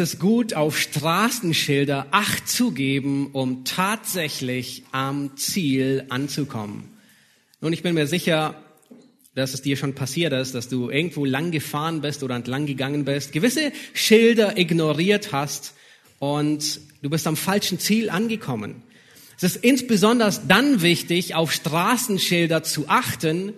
Es gut, auf Straßenschilder Acht zu geben, um tatsächlich am Ziel anzukommen. Nun, ich bin mir sicher, dass es dir schon passiert ist, dass du irgendwo lang gefahren bist oder entlang gegangen bist, gewisse Schilder ignoriert hast und du bist am falschen Ziel angekommen. Es ist insbesondere dann wichtig, auf Straßenschilder zu achten,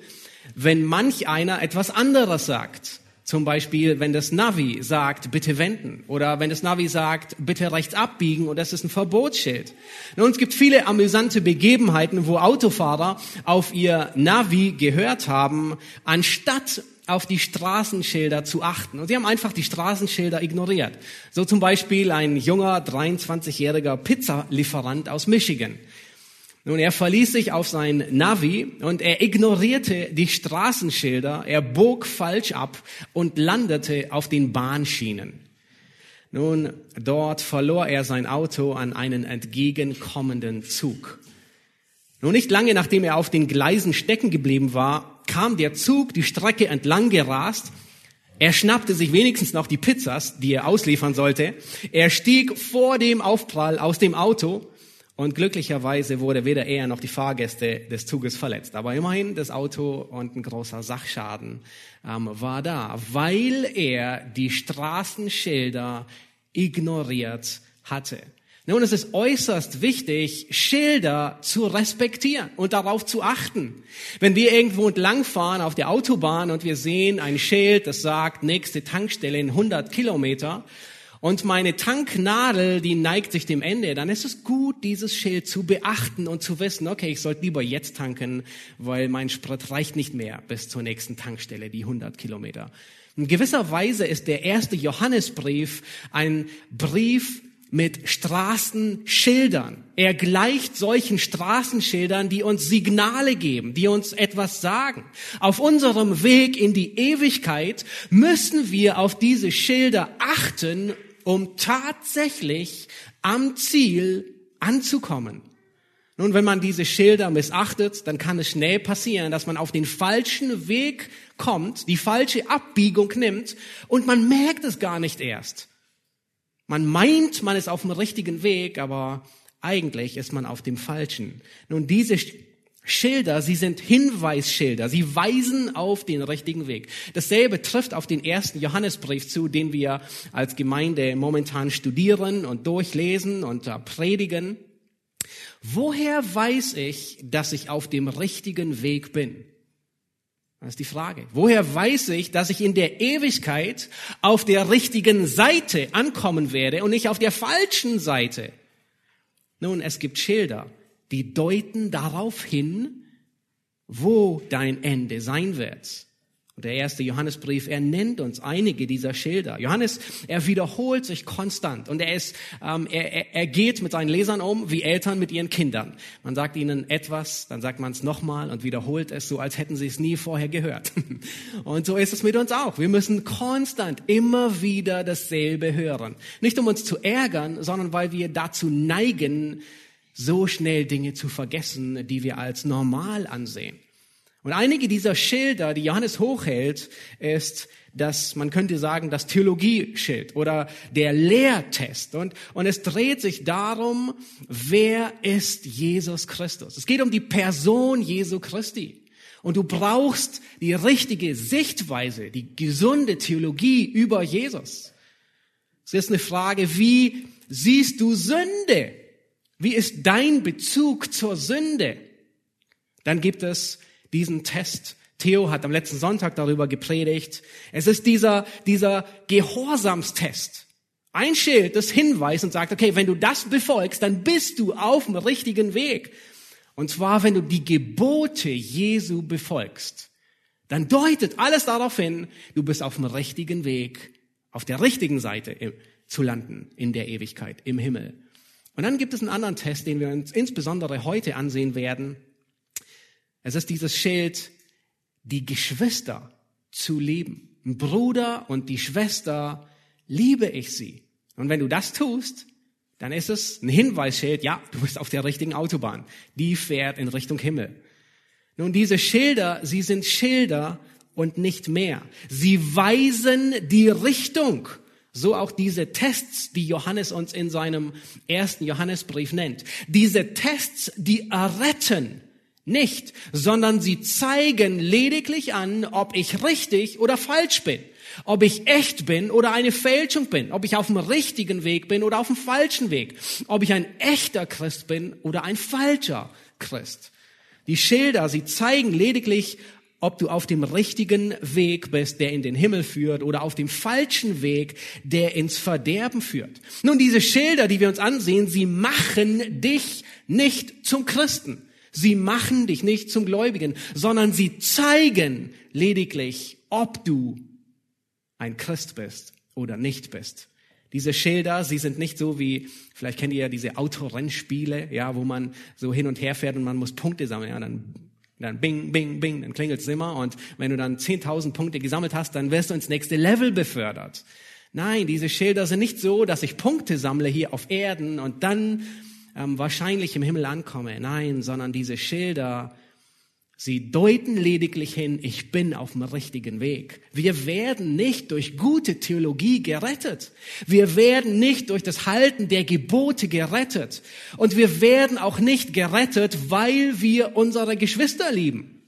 wenn manch einer etwas anderes sagt. Zum Beispiel, wenn das Navi sagt, bitte wenden. Oder wenn das Navi sagt, bitte rechts abbiegen und das ist ein Verbotsschild. Nun, es gibt viele amüsante Begebenheiten, wo Autofahrer auf ihr Navi gehört haben, anstatt auf die Straßenschilder zu achten. Und sie haben einfach die Straßenschilder ignoriert. So zum Beispiel ein junger 23-jähriger Pizzalieferant aus Michigan. Nun, er verließ sich auf sein Navi und er ignorierte die Straßenschilder, er bog falsch ab und landete auf den Bahnschienen. Nun, dort verlor er sein Auto an einen entgegenkommenden Zug. Nun, nicht lange nachdem er auf den Gleisen stecken geblieben war, kam der Zug die Strecke entlang gerast. Er schnappte sich wenigstens noch die Pizzas, die er ausliefern sollte. Er stieg vor dem Aufprall aus dem Auto und glücklicherweise wurde weder er noch die Fahrgäste des Zuges verletzt. Aber immerhin das Auto und ein großer Sachschaden ähm, war da, weil er die Straßenschilder ignoriert hatte. Nun, es ist äußerst wichtig, Schilder zu respektieren und darauf zu achten. Wenn wir irgendwo entlangfahren auf der Autobahn und wir sehen ein Schild, das sagt, nächste Tankstelle in 100 Kilometer, und meine Tanknadel, die neigt sich dem Ende, dann ist es gut, dieses Schild zu beachten und zu wissen, okay, ich sollte lieber jetzt tanken, weil mein Sprit reicht nicht mehr bis zur nächsten Tankstelle, die 100 Kilometer. In gewisser Weise ist der erste Johannesbrief ein Brief mit Straßenschildern. Er gleicht solchen Straßenschildern, die uns Signale geben, die uns etwas sagen. Auf unserem Weg in die Ewigkeit müssen wir auf diese Schilder achten um tatsächlich am Ziel anzukommen. Nun, wenn man diese Schilder missachtet, dann kann es schnell passieren, dass man auf den falschen Weg kommt, die falsche Abbiegung nimmt und man merkt es gar nicht erst. Man meint, man ist auf dem richtigen Weg, aber eigentlich ist man auf dem falschen. Nun, diese Schilder, sie sind Hinweisschilder, sie weisen auf den richtigen Weg. Dasselbe trifft auf den ersten Johannesbrief zu, den wir als Gemeinde momentan studieren und durchlesen und predigen. Woher weiß ich, dass ich auf dem richtigen Weg bin? Das ist die Frage. Woher weiß ich, dass ich in der Ewigkeit auf der richtigen Seite ankommen werde und nicht auf der falschen Seite? Nun, es gibt Schilder die deuten darauf hin, wo dein Ende sein wird. Und der erste Johannesbrief, er nennt uns einige dieser Schilder. Johannes, er wiederholt sich konstant und er ist, ähm, er, er geht mit seinen Lesern um wie Eltern mit ihren Kindern. Man sagt ihnen etwas, dann sagt man es nochmal und wiederholt es so, als hätten sie es nie vorher gehört. Und so ist es mit uns auch. Wir müssen konstant immer wieder dasselbe hören. Nicht um uns zu ärgern, sondern weil wir dazu neigen, so schnell Dinge zu vergessen, die wir als normal ansehen. Und einige dieser Schilder, die Johannes hochhält, ist das, man könnte sagen, das Theologieschild oder der Lehrtest. Und, und es dreht sich darum, wer ist Jesus Christus? Es geht um die Person Jesu Christi. Und du brauchst die richtige Sichtweise, die gesunde Theologie über Jesus. Es ist eine Frage, wie siehst du Sünde? Wie ist dein Bezug zur Sünde? Dann gibt es diesen Test. Theo hat am letzten Sonntag darüber gepredigt. Es ist dieser, dieser Gehorsamstest. Ein Schild, das hinweist und sagt, okay, wenn du das befolgst, dann bist du auf dem richtigen Weg. Und zwar, wenn du die Gebote Jesu befolgst, dann deutet alles darauf hin, du bist auf dem richtigen Weg, auf der richtigen Seite zu landen in der Ewigkeit, im Himmel. Und dann gibt es einen anderen Test, den wir uns insbesondere heute ansehen werden. Es ist dieses Schild, die Geschwister zu lieben. Ein Bruder und die Schwester liebe ich sie. Und wenn du das tust, dann ist es ein Hinweisschild, ja, du bist auf der richtigen Autobahn. Die fährt in Richtung Himmel. Nun, diese Schilder, sie sind Schilder und nicht mehr. Sie weisen die Richtung. So auch diese Tests, die Johannes uns in seinem ersten Johannesbrief nennt. Diese Tests, die erretten nicht, sondern sie zeigen lediglich an, ob ich richtig oder falsch bin. Ob ich echt bin oder eine Fälschung bin. Ob ich auf dem richtigen Weg bin oder auf dem falschen Weg. Ob ich ein echter Christ bin oder ein falscher Christ. Die Schilder, sie zeigen lediglich, ob du auf dem richtigen Weg bist, der in den Himmel führt, oder auf dem falschen Weg, der ins Verderben führt. Nun, diese Schilder, die wir uns ansehen, sie machen dich nicht zum Christen. Sie machen dich nicht zum Gläubigen, sondern sie zeigen lediglich, ob du ein Christ bist oder nicht bist. Diese Schilder, sie sind nicht so wie, vielleicht kennt ihr ja diese Autorennspiele, ja, wo man so hin und her fährt und man muss Punkte sammeln, ja, dann dann bing, bing, bing, dann klingelt's immer und wenn du dann 10.000 Punkte gesammelt hast, dann wirst du ins nächste Level befördert. Nein, diese Schilder sind nicht so, dass ich Punkte sammle hier auf Erden und dann ähm, wahrscheinlich im Himmel ankomme. Nein, sondern diese Schilder Sie deuten lediglich hin, ich bin auf dem richtigen Weg. Wir werden nicht durch gute Theologie gerettet. Wir werden nicht durch das Halten der Gebote gerettet. Und wir werden auch nicht gerettet, weil wir unsere Geschwister lieben.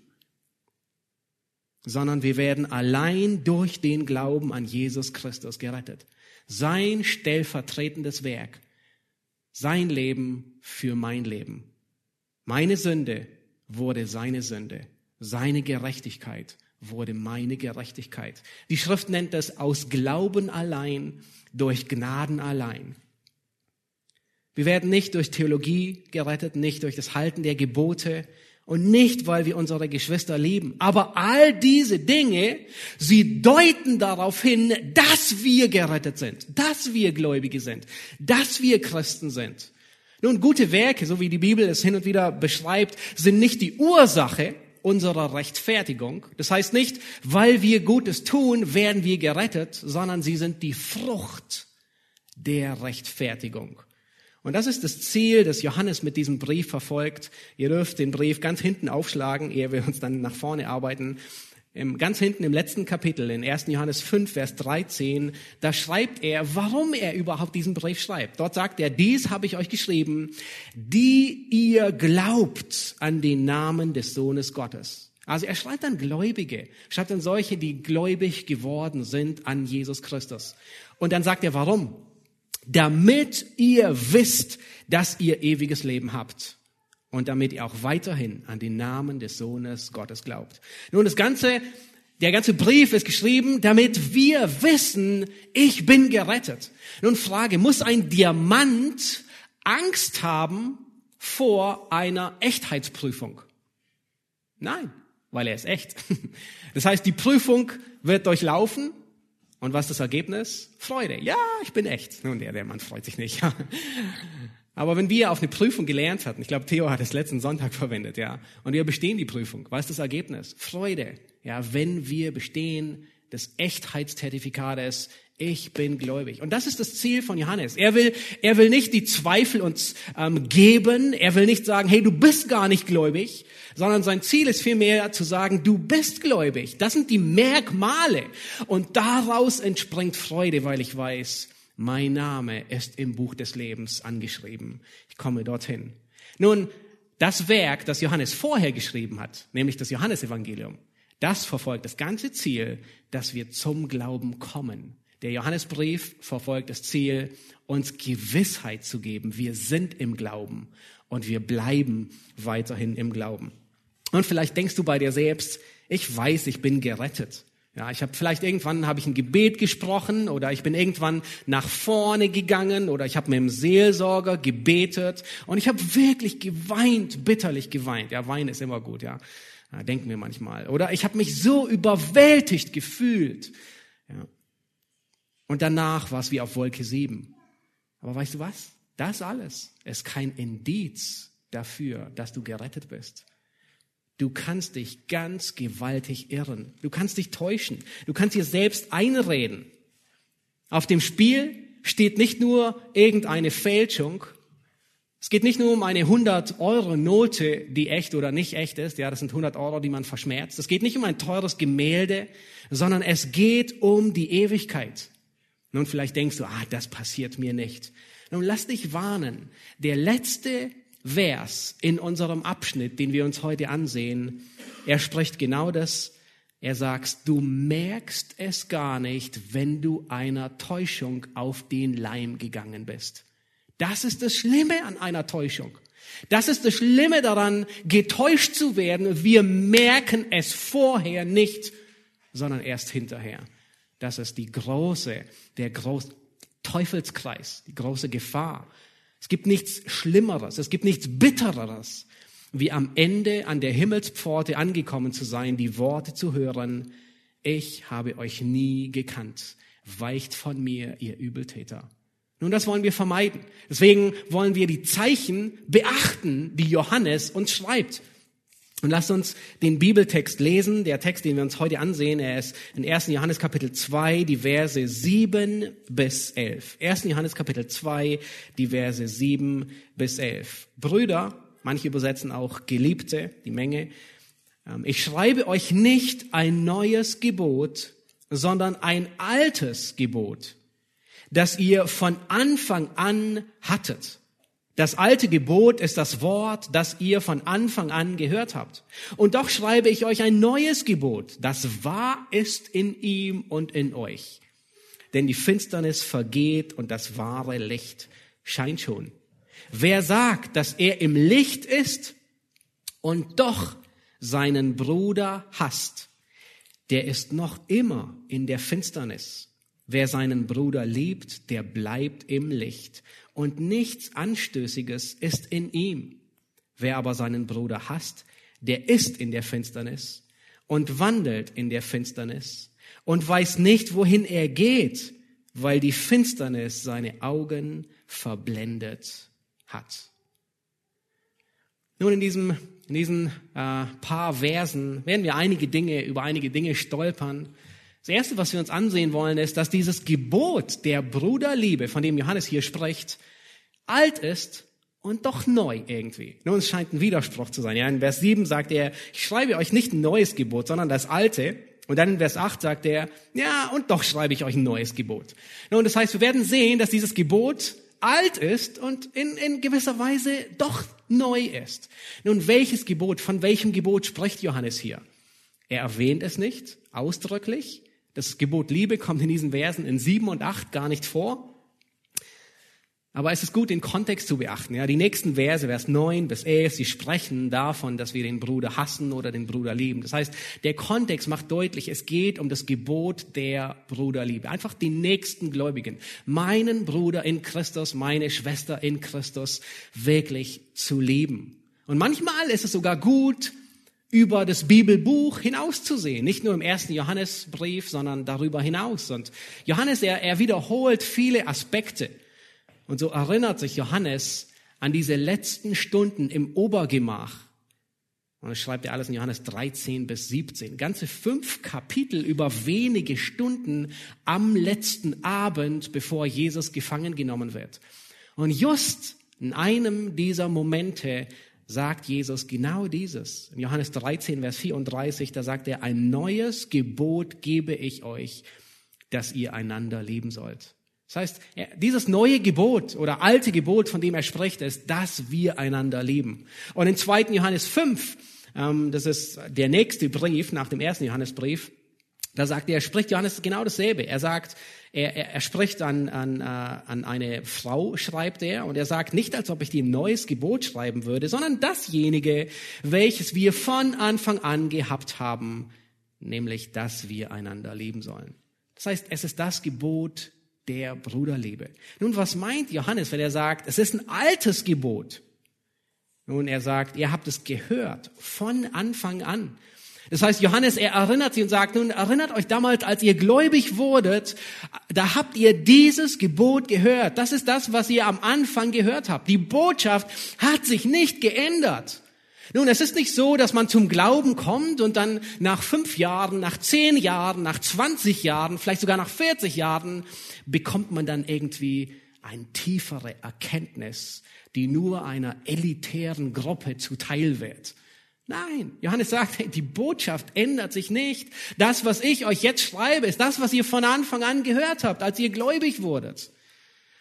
Sondern wir werden allein durch den Glauben an Jesus Christus gerettet. Sein stellvertretendes Werk. Sein Leben für mein Leben. Meine Sünde wurde seine Sünde. Seine Gerechtigkeit wurde meine Gerechtigkeit. Die Schrift nennt es aus Glauben allein, durch Gnaden allein. Wir werden nicht durch Theologie gerettet, nicht durch das Halten der Gebote und nicht, weil wir unsere Geschwister lieben. Aber all diese Dinge, sie deuten darauf hin, dass wir gerettet sind, dass wir Gläubige sind, dass wir Christen sind. Nun, gute Werke, so wie die Bibel es hin und wieder beschreibt, sind nicht die Ursache unserer Rechtfertigung. Das heißt nicht, weil wir Gutes tun, werden wir gerettet, sondern sie sind die Frucht der Rechtfertigung. Und das ist das Ziel, das Johannes mit diesem Brief verfolgt. Ihr dürft den Brief ganz hinten aufschlagen, ehe wir uns dann nach vorne arbeiten. Im, ganz hinten im letzten Kapitel, in 1. Johannes 5, Vers 13, da schreibt er, warum er überhaupt diesen Brief schreibt. Dort sagt er, dies habe ich euch geschrieben, die ihr glaubt an den Namen des Sohnes Gottes. Also er schreibt an Gläubige, schreibt an solche, die gläubig geworden sind an Jesus Christus. Und dann sagt er, warum? Damit ihr wisst, dass ihr ewiges Leben habt und damit ihr auch weiterhin an den Namen des Sohnes Gottes glaubt. Nun, das ganze, der ganze Brief ist geschrieben, damit wir wissen, ich bin gerettet. Nun Frage, muss ein Diamant Angst haben vor einer Echtheitsprüfung? Nein, weil er ist echt. Das heißt, die Prüfung wird durchlaufen und was ist das Ergebnis? Freude. Ja, ich bin echt. Nun, der, der Mann freut sich nicht. Aber wenn wir auf eine Prüfung gelernt hatten, ich glaube, Theo hat es letzten Sonntag verwendet, ja, und wir bestehen die Prüfung, was ist das Ergebnis? Freude. Ja, wenn wir bestehen des Echtheitszertifikates, ich bin gläubig. Und das ist das Ziel von Johannes. Er will, er will nicht die Zweifel uns ähm, geben. Er will nicht sagen, hey, du bist gar nicht gläubig, sondern sein Ziel ist vielmehr zu sagen, du bist gläubig. Das sind die Merkmale. Und daraus entspringt Freude, weil ich weiß, mein Name ist im Buch des Lebens angeschrieben. Ich komme dorthin. Nun, das Werk, das Johannes vorher geschrieben hat, nämlich das Johannesevangelium, das verfolgt das ganze Ziel, dass wir zum Glauben kommen. Der Johannesbrief verfolgt das Ziel, uns Gewissheit zu geben. Wir sind im Glauben und wir bleiben weiterhin im Glauben. Und vielleicht denkst du bei dir selbst, ich weiß, ich bin gerettet. Ja, ich habe vielleicht irgendwann habe ich ein Gebet gesprochen oder ich bin irgendwann nach vorne gegangen oder ich habe mit dem Seelsorger gebetet und ich habe wirklich geweint, bitterlich geweint. Ja, Wein ist immer gut, ja. ja denken wir manchmal. Oder ich habe mich so überwältigt gefühlt. Ja. Und danach war es wie auf Wolke 7. Aber weißt du was? Das alles ist kein Indiz dafür, dass du gerettet bist. Du kannst dich ganz gewaltig irren. Du kannst dich täuschen. Du kannst dir selbst einreden. Auf dem Spiel steht nicht nur irgendeine Fälschung. Es geht nicht nur um eine 100-Euro-Note, die echt oder nicht echt ist. Ja, das sind 100 Euro, die man verschmerzt. Es geht nicht um ein teures Gemälde, sondern es geht um die Ewigkeit. Nun, vielleicht denkst du, ah, das passiert mir nicht. Nun, lass dich warnen. Der letzte Vers in unserem Abschnitt, den wir uns heute ansehen, er spricht genau das. Er sagt, du merkst es gar nicht, wenn du einer Täuschung auf den Leim gegangen bist. Das ist das Schlimme an einer Täuschung. Das ist das Schlimme daran, getäuscht zu werden. Wir merken es vorher nicht, sondern erst hinterher. Das ist die große, der große Teufelskreis, die große Gefahr, es gibt nichts Schlimmeres, es gibt nichts Bittereres, wie am Ende an der Himmelspforte angekommen zu sein, die Worte zu hören, ich habe euch nie gekannt, weicht von mir, ihr Übeltäter. Nun, das wollen wir vermeiden. Deswegen wollen wir die Zeichen beachten, die Johannes uns schreibt. Und lasst uns den Bibeltext lesen. Der Text, den wir uns heute ansehen, er ist in 1. Johannes Kapitel 2, die Verse 7 bis 11. 1. Johannes Kapitel 2, die Verse 7 bis 11. Brüder, manche übersetzen auch Geliebte, die Menge. Ähm, ich schreibe euch nicht ein neues Gebot, sondern ein altes Gebot, das ihr von Anfang an hattet. Das alte Gebot ist das Wort, das ihr von Anfang an gehört habt. Und doch schreibe ich euch ein neues Gebot, das wahr ist in ihm und in euch. Denn die Finsternis vergeht und das wahre Licht scheint schon. Wer sagt, dass er im Licht ist und doch seinen Bruder hasst, der ist noch immer in der Finsternis. Wer seinen Bruder liebt, der bleibt im Licht und nichts Anstößiges ist in ihm. Wer aber seinen Bruder hasst, der ist in der Finsternis und wandelt in der Finsternis und weiß nicht, wohin er geht, weil die Finsternis seine Augen verblendet hat. Nun, in, diesem, in diesen äh, paar Versen werden wir einige Dinge, über einige Dinge stolpern. Das Erste, was wir uns ansehen wollen, ist, dass dieses Gebot der Bruderliebe, von dem Johannes hier spricht, alt ist und doch neu irgendwie. Nun, es scheint ein Widerspruch zu sein. Ja, in Vers 7 sagt er, ich schreibe euch nicht ein neues Gebot, sondern das alte. Und dann in Vers 8 sagt er, ja, und doch schreibe ich euch ein neues Gebot. Nun, das heißt, wir werden sehen, dass dieses Gebot alt ist und in, in gewisser Weise doch neu ist. Nun, welches Gebot, von welchem Gebot spricht Johannes hier? Er erwähnt es nicht ausdrücklich. Das Gebot Liebe kommt in diesen Versen in 7 und 8 gar nicht vor. Aber es ist gut, den Kontext zu beachten. Ja, die nächsten Verse, Vers 9 bis 11, sie sprechen davon, dass wir den Bruder hassen oder den Bruder lieben. Das heißt, der Kontext macht deutlich, es geht um das Gebot der Bruderliebe. Einfach die nächsten Gläubigen, meinen Bruder in Christus, meine Schwester in Christus wirklich zu lieben. Und manchmal ist es sogar gut, über das Bibelbuch hinauszusehen. Nicht nur im ersten Johannesbrief, sondern darüber hinaus. Und Johannes, er, er wiederholt viele Aspekte und so erinnert sich Johannes an diese letzten Stunden im Obergemach. Und das schreibt er alles in Johannes 13 bis 17. Ganze fünf Kapitel über wenige Stunden am letzten Abend, bevor Jesus gefangen genommen wird. Und just in einem dieser Momente sagt Jesus genau dieses. In Johannes 13, Vers 34, da sagt er, ein neues Gebot gebe ich euch, dass ihr einander lieben sollt. Das heißt, dieses neue Gebot oder alte Gebot, von dem er spricht, ist, dass wir einander lieben. Und in 2. Johannes 5, ähm, das ist der nächste Brief nach dem ersten Johannesbrief, da sagt er, spricht Johannes genau dasselbe. Er sagt, er, er, er spricht an, an, äh, an eine Frau, schreibt er, und er sagt nicht, als ob ich dir ein neues Gebot schreiben würde, sondern dasjenige, welches wir von Anfang an gehabt haben, nämlich, dass wir einander lieben sollen. Das heißt, es ist das Gebot der Bruderliebe. Nun, was meint Johannes, wenn er sagt, es ist ein altes Gebot? Nun, er sagt, ihr habt es gehört von Anfang an. Das heißt, Johannes, er erinnert sie und sagt, nun erinnert euch damals, als ihr gläubig wurdet, da habt ihr dieses Gebot gehört. Das ist das, was ihr am Anfang gehört habt. Die Botschaft hat sich nicht geändert. Nun, es ist nicht so, dass man zum Glauben kommt und dann nach fünf Jahren, nach zehn Jahren, nach 20 Jahren, vielleicht sogar nach 40 Jahren, bekommt man dann irgendwie eine tiefere Erkenntnis, die nur einer elitären Gruppe zuteil wird. Nein, Johannes sagt, die Botschaft ändert sich nicht. Das, was ich euch jetzt schreibe, ist das, was ihr von Anfang an gehört habt, als ihr gläubig wurdet.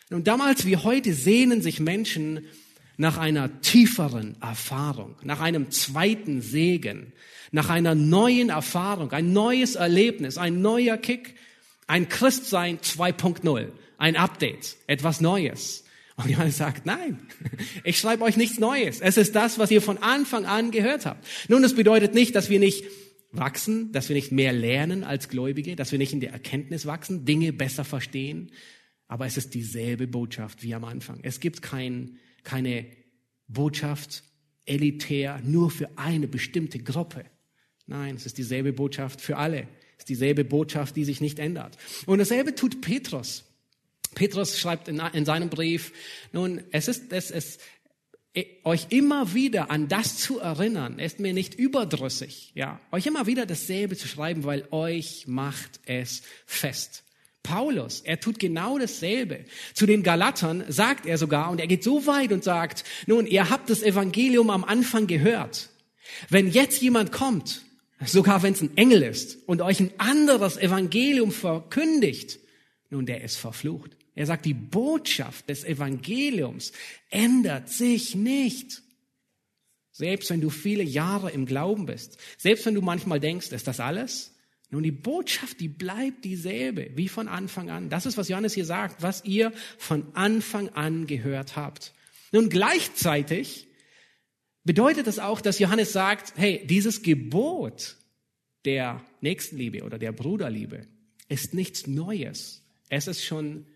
Und damals wie heute sehnen sich Menschen nach einer tieferen Erfahrung, nach einem zweiten Segen, nach einer neuen Erfahrung, ein neues Erlebnis, ein neuer Kick, ein Christsein 2.0, ein Update, etwas Neues. Und Johannes sagt, nein, ich schreibe euch nichts Neues. Es ist das, was ihr von Anfang an gehört habt. Nun, das bedeutet nicht, dass wir nicht wachsen, dass wir nicht mehr lernen als Gläubige, dass wir nicht in der Erkenntnis wachsen, Dinge besser verstehen. Aber es ist dieselbe Botschaft wie am Anfang. Es gibt kein, keine Botschaft elitär nur für eine bestimmte Gruppe. Nein, es ist dieselbe Botschaft für alle. Es ist dieselbe Botschaft, die sich nicht ändert. Und dasselbe tut Petrus. Petrus schreibt in, in seinem Brief, nun, es ist, es ist, euch immer wieder an das zu erinnern, ist mir nicht überdrüssig, ja, euch immer wieder dasselbe zu schreiben, weil euch macht es fest. Paulus, er tut genau dasselbe. Zu den Galatern sagt er sogar, und er geht so weit und sagt, nun, ihr habt das Evangelium am Anfang gehört. Wenn jetzt jemand kommt, sogar wenn es ein Engel ist, und euch ein anderes Evangelium verkündigt, nun, der ist verflucht. Er sagt, die Botschaft des Evangeliums ändert sich nicht. Selbst wenn du viele Jahre im Glauben bist, selbst wenn du manchmal denkst, ist das alles? Nun, die Botschaft, die bleibt dieselbe, wie von Anfang an. Das ist, was Johannes hier sagt, was ihr von Anfang an gehört habt. Nun, gleichzeitig bedeutet das auch, dass Johannes sagt, hey, dieses Gebot der Nächstenliebe oder der Bruderliebe ist nichts Neues. Es ist schon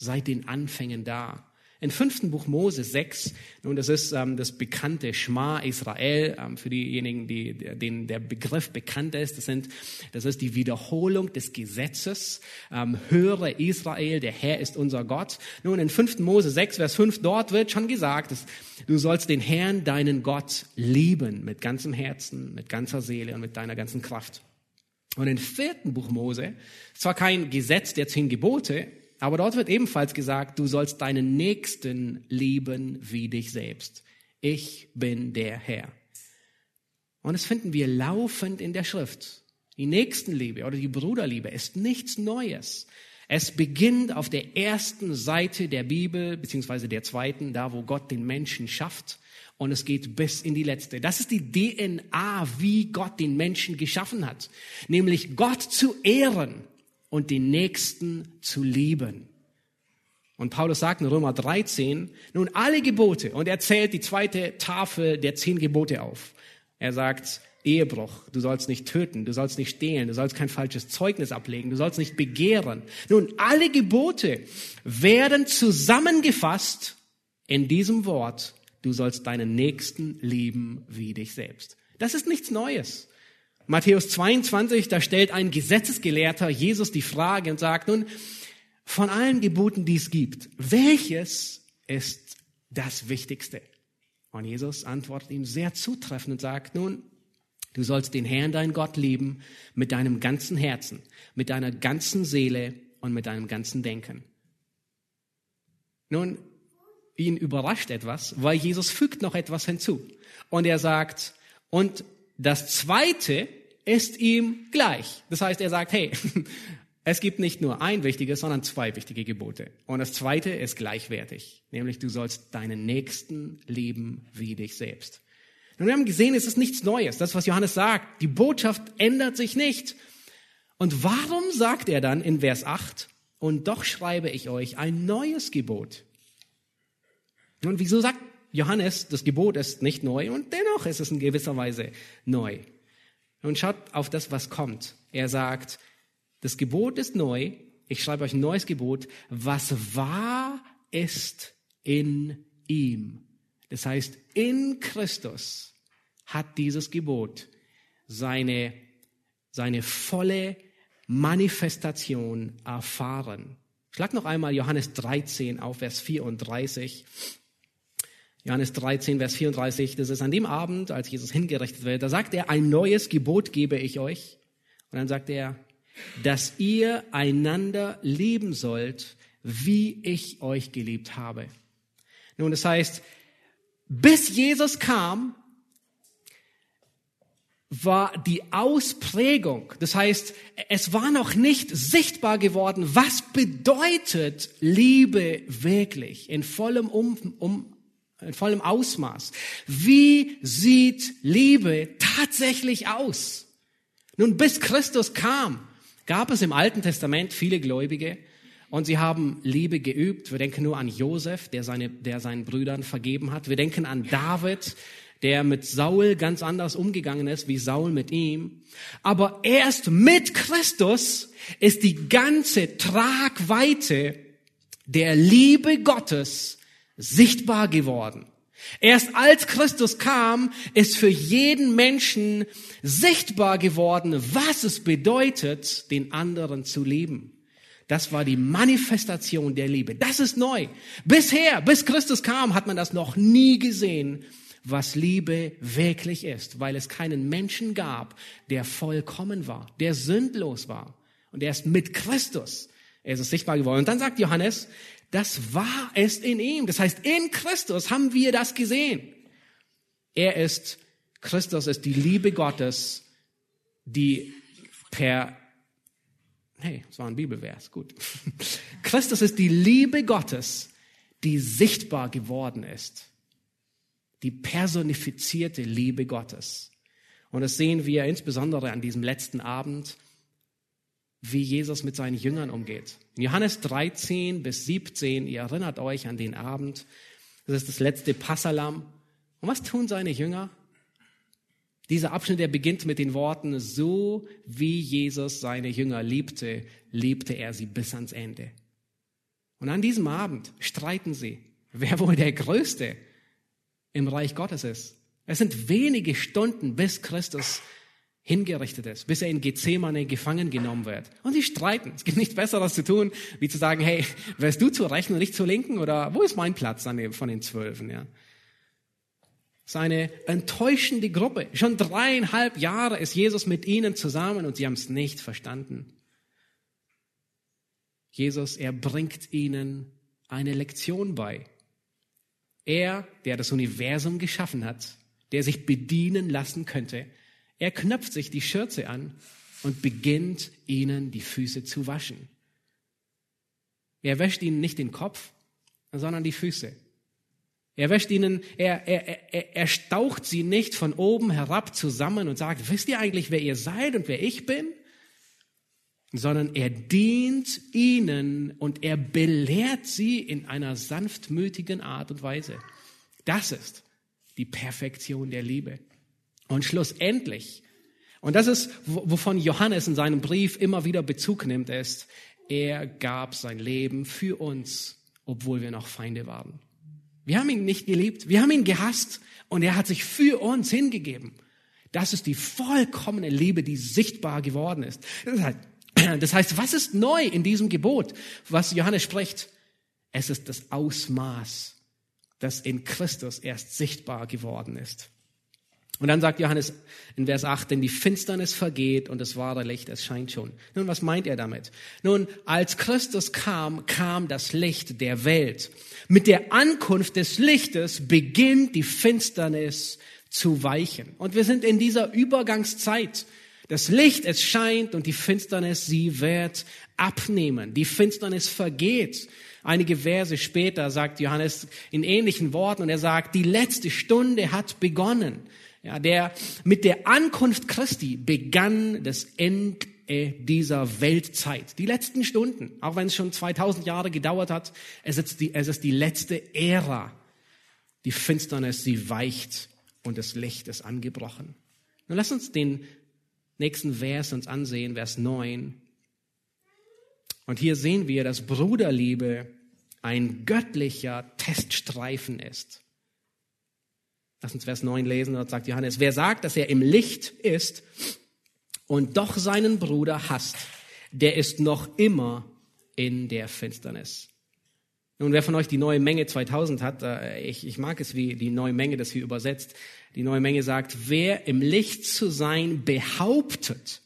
seit den Anfängen da. Im fünften Buch Mose 6, nun das ist ähm, das bekannte Schma Israel, ähm, für diejenigen, die, denen der Begriff bekannt ist, das, sind, das ist die Wiederholung des Gesetzes. Ähm, höre Israel, der Herr ist unser Gott. Nun in fünften Mose 6, Vers 5, dort wird schon gesagt, dass du sollst den Herrn, deinen Gott, lieben mit ganzem Herzen, mit ganzer Seele und mit deiner ganzen Kraft. Und im vierten Buch Mose, zwar kein Gesetz der zehn Gebote, aber dort wird ebenfalls gesagt, du sollst deinen Nächsten lieben wie dich selbst. Ich bin der Herr. Und das finden wir laufend in der Schrift. Die Nächstenliebe oder die Bruderliebe ist nichts Neues. Es beginnt auf der ersten Seite der Bibel, beziehungsweise der zweiten, da wo Gott den Menschen schafft. Und es geht bis in die letzte. Das ist die DNA, wie Gott den Menschen geschaffen hat. Nämlich Gott zu ehren und den Nächsten zu lieben. Und Paulus sagt in Römer 13, nun alle Gebote, und er zählt die zweite Tafel der zehn Gebote auf. Er sagt, Ehebruch, du sollst nicht töten, du sollst nicht stehlen, du sollst kein falsches Zeugnis ablegen, du sollst nicht begehren. Nun, alle Gebote werden zusammengefasst in diesem Wort, du sollst deinen Nächsten lieben wie dich selbst. Das ist nichts Neues. Matthäus 22, da stellt ein Gesetzesgelehrter Jesus die Frage und sagt, nun, von allen Geboten, die es gibt, welches ist das Wichtigste? Und Jesus antwortet ihm sehr zutreffend und sagt, nun, du sollst den Herrn, dein Gott lieben, mit deinem ganzen Herzen, mit deiner ganzen Seele und mit deinem ganzen Denken. Nun, ihn überrascht etwas, weil Jesus fügt noch etwas hinzu. Und er sagt, und das zweite ist ihm gleich. Das heißt, er sagt, hey, es gibt nicht nur ein wichtiges, sondern zwei wichtige Gebote. Und das zweite ist gleichwertig, nämlich du sollst deinen Nächsten lieben wie dich selbst. Und wir haben gesehen, es ist nichts Neues. Das, was Johannes sagt, die Botschaft ändert sich nicht. Und warum sagt er dann in Vers 8, und doch schreibe ich euch ein neues Gebot? Und wieso sagt Johannes, das Gebot ist nicht neu und dennoch ist es in gewisser Weise neu? Und schaut auf das, was kommt. Er sagt, das Gebot ist neu. Ich schreibe euch ein neues Gebot. Was wahr ist in ihm. Das heißt, in Christus hat dieses Gebot seine, seine volle Manifestation erfahren. Schlag noch einmal Johannes 13 auf Vers 34. Johannes 13, Vers 34, das ist an dem Abend, als Jesus hingerichtet wird, da sagt er, ein neues Gebot gebe ich euch. Und dann sagt er, dass ihr einander lieben sollt, wie ich euch geliebt habe. Nun, das heißt, bis Jesus kam, war die Ausprägung, das heißt, es war noch nicht sichtbar geworden, was bedeutet Liebe wirklich in vollem um, um, in vollem Ausmaß. Wie sieht Liebe tatsächlich aus? Nun, bis Christus kam, gab es im Alten Testament viele Gläubige und sie haben Liebe geübt. Wir denken nur an Josef, der, seine, der seinen Brüdern vergeben hat. Wir denken an David, der mit Saul ganz anders umgegangen ist, wie Saul mit ihm. Aber erst mit Christus ist die ganze Tragweite der Liebe Gottes sichtbar geworden. Erst als Christus kam, ist für jeden Menschen sichtbar geworden, was es bedeutet, den anderen zu lieben. Das war die Manifestation der Liebe. Das ist neu. Bisher, bis Christus kam, hat man das noch nie gesehen, was Liebe wirklich ist, weil es keinen Menschen gab, der vollkommen war, der sündlos war. Und erst mit Christus ist es sichtbar geworden. Und dann sagt Johannes, das war es in ihm. Das heißt, in Christus haben wir das gesehen. Er ist, Christus ist die Liebe Gottes, die per, hey, das war ein Bibelvers, gut. Christus ist die Liebe Gottes, die sichtbar geworden ist. Die personifizierte Liebe Gottes. Und das sehen wir insbesondere an diesem letzten Abend, wie Jesus mit seinen Jüngern umgeht. In Johannes 13 bis 17, ihr erinnert euch an den Abend, das ist das letzte Passalam. Und was tun seine Jünger? Dieser Abschnitt, der beginnt mit den Worten, so wie Jesus seine Jünger liebte, liebte er sie bis ans Ende. Und an diesem Abend streiten sie, wer wohl der Größte im Reich Gottes ist. Es sind wenige Stunden, bis Christus hingerichtet ist, bis er in Gethsemane gefangen genommen wird. Und sie streiten. Es gibt nichts Besseres zu tun, wie zu sagen, hey, wärst du zur Rechten und nicht zur Linken? Oder wo ist mein Platz von den Zwölfen? Ja? Das ist eine enttäuschende Gruppe. Schon dreieinhalb Jahre ist Jesus mit ihnen zusammen und sie haben es nicht verstanden. Jesus, er bringt ihnen eine Lektion bei. Er, der das Universum geschaffen hat, der sich bedienen lassen könnte, er knöpft sich die Schürze an und beginnt ihnen die Füße zu waschen. Er wäscht ihnen nicht den Kopf, sondern die Füße. Er wäscht ihnen, er, er, er, er staucht sie nicht von oben herab zusammen und sagt, wisst ihr eigentlich, wer ihr seid und wer ich bin? Sondern er dient ihnen und er belehrt sie in einer sanftmütigen Art und Weise. Das ist die Perfektion der Liebe. Und schlussendlich, und das ist, wovon Johannes in seinem Brief immer wieder Bezug nimmt, ist, er gab sein Leben für uns, obwohl wir noch Feinde waren. Wir haben ihn nicht geliebt, wir haben ihn gehasst und er hat sich für uns hingegeben. Das ist die vollkommene Liebe, die sichtbar geworden ist. Das heißt, was ist neu in diesem Gebot, was Johannes spricht? Es ist das Ausmaß, das in Christus erst sichtbar geworden ist. Und dann sagt Johannes in Vers 8, denn die Finsternis vergeht und das wahre Licht, es scheint schon. Nun, was meint er damit? Nun, als Christus kam, kam das Licht der Welt. Mit der Ankunft des Lichtes beginnt die Finsternis zu weichen. Und wir sind in dieser Übergangszeit. Das Licht, es scheint und die Finsternis, sie wird abnehmen. Die Finsternis vergeht. Einige Verse später sagt Johannes in ähnlichen Worten und er sagt, die letzte Stunde hat begonnen. Ja, der, mit der Ankunft Christi begann das Ende dieser Weltzeit. Die letzten Stunden, auch wenn es schon 2000 Jahre gedauert hat, es ist die, es ist die letzte Ära. Die Finsternis, sie weicht und das Licht ist angebrochen. Nun lass uns den nächsten Vers uns ansehen, Vers 9. Und hier sehen wir, dass Bruderliebe ein göttlicher Teststreifen ist. Lass uns Vers 9 lesen, dort sagt Johannes, wer sagt, dass er im Licht ist und doch seinen Bruder hasst, der ist noch immer in der Finsternis. Nun, wer von euch die neue Menge 2000 hat, äh, ich, ich mag es, wie die neue Menge das hier übersetzt. Die neue Menge sagt, wer im Licht zu sein behauptet,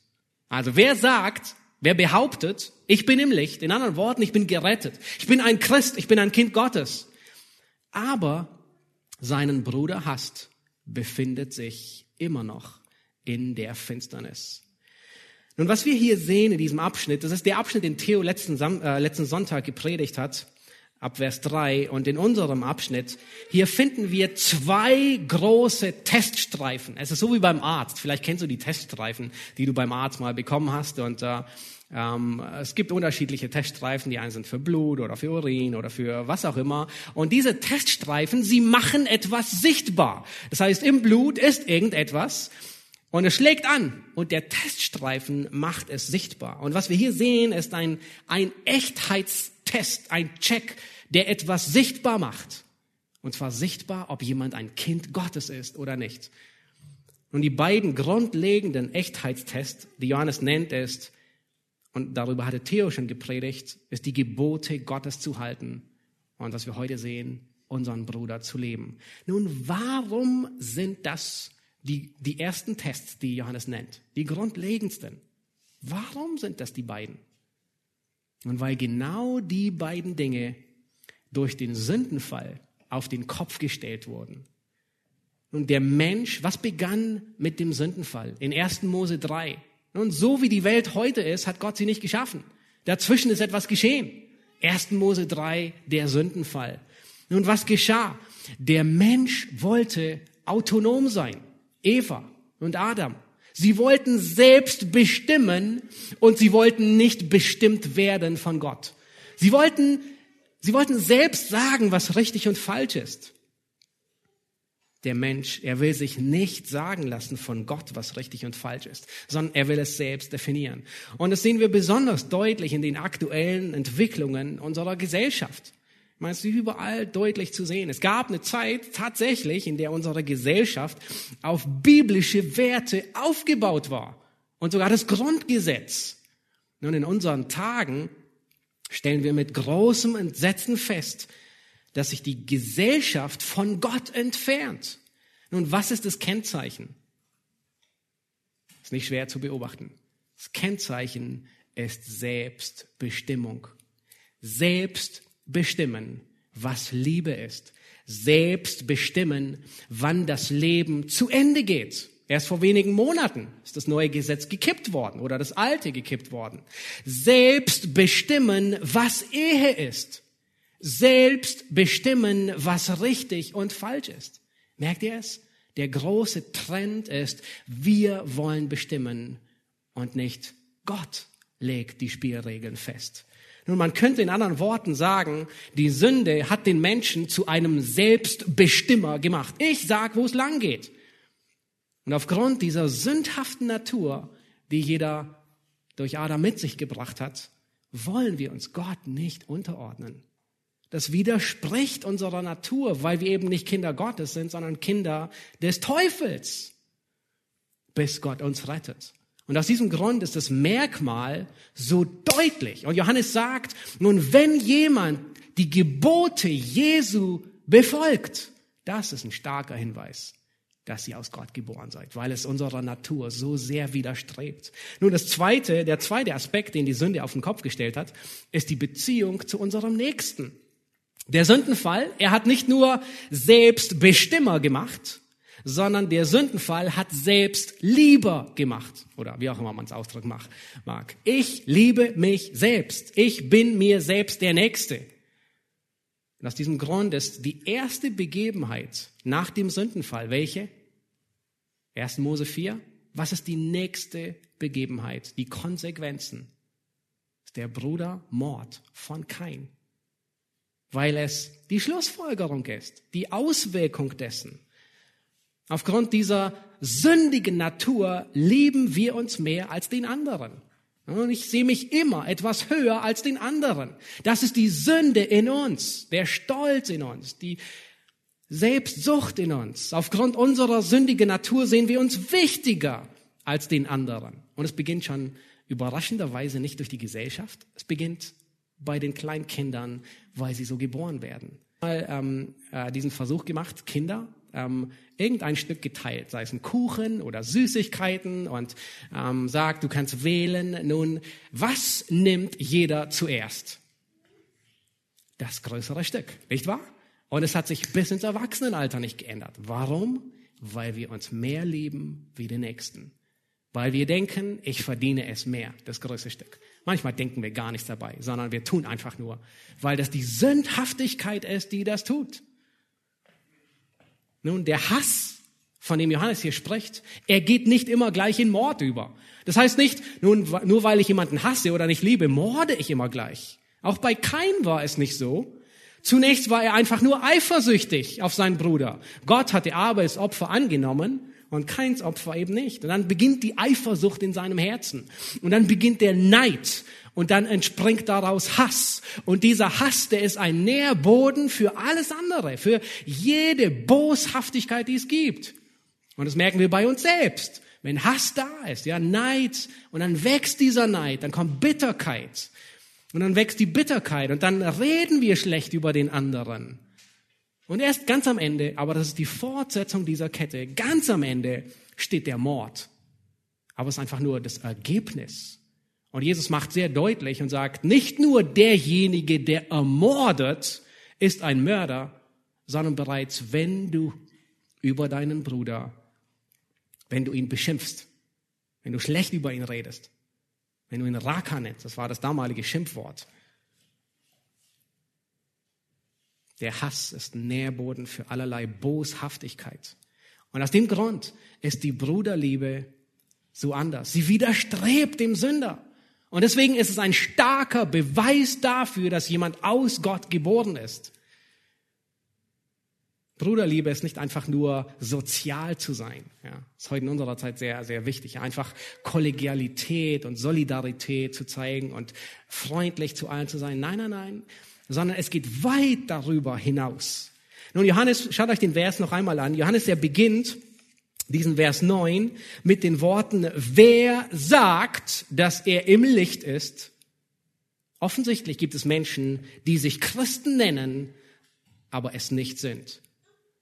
also wer sagt, wer behauptet, ich bin im Licht, in anderen Worten, ich bin gerettet, ich bin ein Christ, ich bin ein Kind Gottes, aber seinen Bruder hasst, befindet sich immer noch in der Finsternis. Nun, was wir hier sehen in diesem Abschnitt, das ist der Abschnitt, den Theo letzten, äh, letzten Sonntag gepredigt hat, ab Vers 3. Und in unserem Abschnitt, hier finden wir zwei große Teststreifen. Es ist so wie beim Arzt. Vielleicht kennst du die Teststreifen, die du beim Arzt mal bekommen hast. Und äh, ähm, es gibt unterschiedliche Teststreifen. Die einen sind für Blut oder für Urin oder für was auch immer. Und diese Teststreifen, sie machen etwas sichtbar. Das heißt, im Blut ist irgendetwas. Und es schlägt an und der Teststreifen macht es sichtbar. Und was wir hier sehen, ist ein, ein Echtheitstest, ein Check, der etwas sichtbar macht. Und zwar sichtbar, ob jemand ein Kind Gottes ist oder nicht. Und die beiden grundlegenden Echtheitstests, die Johannes nennt, ist, und darüber hatte Theo schon gepredigt, ist die Gebote Gottes zu halten. Und was wir heute sehen, unseren Bruder zu leben. Nun, warum sind das die, die ersten Tests, die Johannes nennt, die grundlegendsten. Warum sind das die beiden? Und weil genau die beiden Dinge durch den Sündenfall auf den Kopf gestellt wurden. Und der Mensch, was begann mit dem Sündenfall? In 1. Mose 3. Und so wie die Welt heute ist, hat Gott sie nicht geschaffen. Dazwischen ist etwas geschehen. 1. Mose 3, der Sündenfall. Nun, was geschah? Der Mensch wollte autonom sein. Eva und Adam. Sie wollten selbst bestimmen und sie wollten nicht bestimmt werden von Gott. Sie wollten, sie wollten selbst sagen, was richtig und falsch ist. Der Mensch, er will sich nicht sagen lassen von Gott, was richtig und falsch ist, sondern er will es selbst definieren. Und das sehen wir besonders deutlich in den aktuellen Entwicklungen unserer Gesellschaft. Man ist überall deutlich zu sehen. Es gab eine Zeit tatsächlich, in der unsere Gesellschaft auf biblische Werte aufgebaut war. Und sogar das Grundgesetz. Nun, in unseren Tagen stellen wir mit großem Entsetzen fest, dass sich die Gesellschaft von Gott entfernt. Nun, was ist das Kennzeichen? Ist nicht schwer zu beobachten. Das Kennzeichen ist Selbstbestimmung. Selbstbestimmung bestimmen, was Liebe ist. Selbst bestimmen, wann das Leben zu Ende geht. Erst vor wenigen Monaten ist das neue Gesetz gekippt worden oder das alte gekippt worden. Selbst bestimmen, was Ehe ist. Selbst bestimmen, was richtig und falsch ist. Merkt ihr es? Der große Trend ist, wir wollen bestimmen und nicht Gott legt die Spielregeln fest. Nun, man könnte in anderen Worten sagen, die Sünde hat den Menschen zu einem Selbstbestimmer gemacht. Ich sag, wo es lang geht. Und aufgrund dieser sündhaften Natur, die jeder durch Adam mit sich gebracht hat, wollen wir uns Gott nicht unterordnen. Das widerspricht unserer Natur, weil wir eben nicht Kinder Gottes sind, sondern Kinder des Teufels, bis Gott uns rettet. Und aus diesem Grund ist das Merkmal so deutlich. Und Johannes sagt, nun, wenn jemand die Gebote Jesu befolgt, das ist ein starker Hinweis, dass ihr aus Gott geboren seid, weil es unserer Natur so sehr widerstrebt. Nun, das zweite, der zweite Aspekt, den die Sünde auf den Kopf gestellt hat, ist die Beziehung zu unserem Nächsten. Der Sündenfall, er hat nicht nur Selbstbestimmer gemacht, sondern der Sündenfall hat selbst lieber gemacht. Oder wie auch immer man es ausdrücken mag. Ich liebe mich selbst. Ich bin mir selbst der Nächste. Und aus diesem Grund ist die erste Begebenheit nach dem Sündenfall, welche? 1. Mose 4. Was ist die nächste Begebenheit? Die Konsequenzen. Der Brudermord von Kain. Weil es die Schlussfolgerung ist, die Auswirkung dessen. Aufgrund dieser sündigen Natur lieben wir uns mehr als den anderen. Und ich sehe mich immer etwas höher als den anderen. Das ist die Sünde in uns, der Stolz in uns, die, Selbstsucht in uns. Aufgrund unserer sündigen Natur sehen wir uns wichtiger als den anderen. Und es beginnt schon überraschenderweise nicht durch die Gesellschaft. Es beginnt bei den Kleinkindern, weil sie so geboren werden. Mal ähm, äh, diesen Versuch gemacht, Kinder ähm, irgendein Stück geteilt, sei es ein Kuchen oder Süßigkeiten und ähm, sagt, du kannst wählen. Nun, was nimmt jeder zuerst? Das größere Stück, nicht wahr? Und es hat sich bis ins Erwachsenenalter nicht geändert. Warum? Weil wir uns mehr lieben wie den Nächsten. Weil wir denken, ich verdiene es mehr, das größte Stück. Manchmal denken wir gar nichts dabei, sondern wir tun einfach nur, weil das die Sündhaftigkeit ist, die das tut. Nun, der Hass, von dem Johannes hier spricht, er geht nicht immer gleich in Mord über. Das heißt nicht, nun, nur weil ich jemanden hasse oder nicht liebe, morde ich immer gleich. Auch bei Kain war es nicht so. Zunächst war er einfach nur eifersüchtig auf seinen Bruder. Gott hatte Abels Opfer angenommen und Kains Opfer eben nicht. Und dann beginnt die Eifersucht in seinem Herzen. Und dann beginnt der Neid. Und dann entspringt daraus Hass. Und dieser Hass, der ist ein Nährboden für alles andere, für jede Boshaftigkeit, die es gibt. Und das merken wir bei uns selbst. Wenn Hass da ist, ja, Neid, und dann wächst dieser Neid, dann kommt Bitterkeit. Und dann wächst die Bitterkeit und dann reden wir schlecht über den anderen. Und erst ganz am Ende, aber das ist die Fortsetzung dieser Kette, ganz am Ende steht der Mord. Aber es ist einfach nur das Ergebnis und Jesus macht sehr deutlich und sagt, nicht nur derjenige, der ermordet, ist ein Mörder, sondern bereits wenn du über deinen Bruder, wenn du ihn beschimpfst, wenn du schlecht über ihn redest, wenn du ihn Raka nennst, das war das damalige Schimpfwort. Der Hass ist Nährboden für allerlei Boshaftigkeit. Und aus dem Grund ist die Bruderliebe so anders. Sie widerstrebt dem Sünder. Und deswegen ist es ein starker Beweis dafür, dass jemand aus Gott geboren ist. Bruderliebe ist nicht einfach nur sozial zu sein. Ja, ist heute in unserer Zeit sehr, sehr wichtig. Einfach Kollegialität und Solidarität zu zeigen und freundlich zu allen zu sein. Nein, nein, nein. Sondern es geht weit darüber hinaus. Nun, Johannes, schaut euch den Vers noch einmal an. Johannes, der beginnt diesen Vers 9 mit den Worten, wer sagt, dass er im Licht ist? Offensichtlich gibt es Menschen, die sich Christen nennen, aber es nicht sind.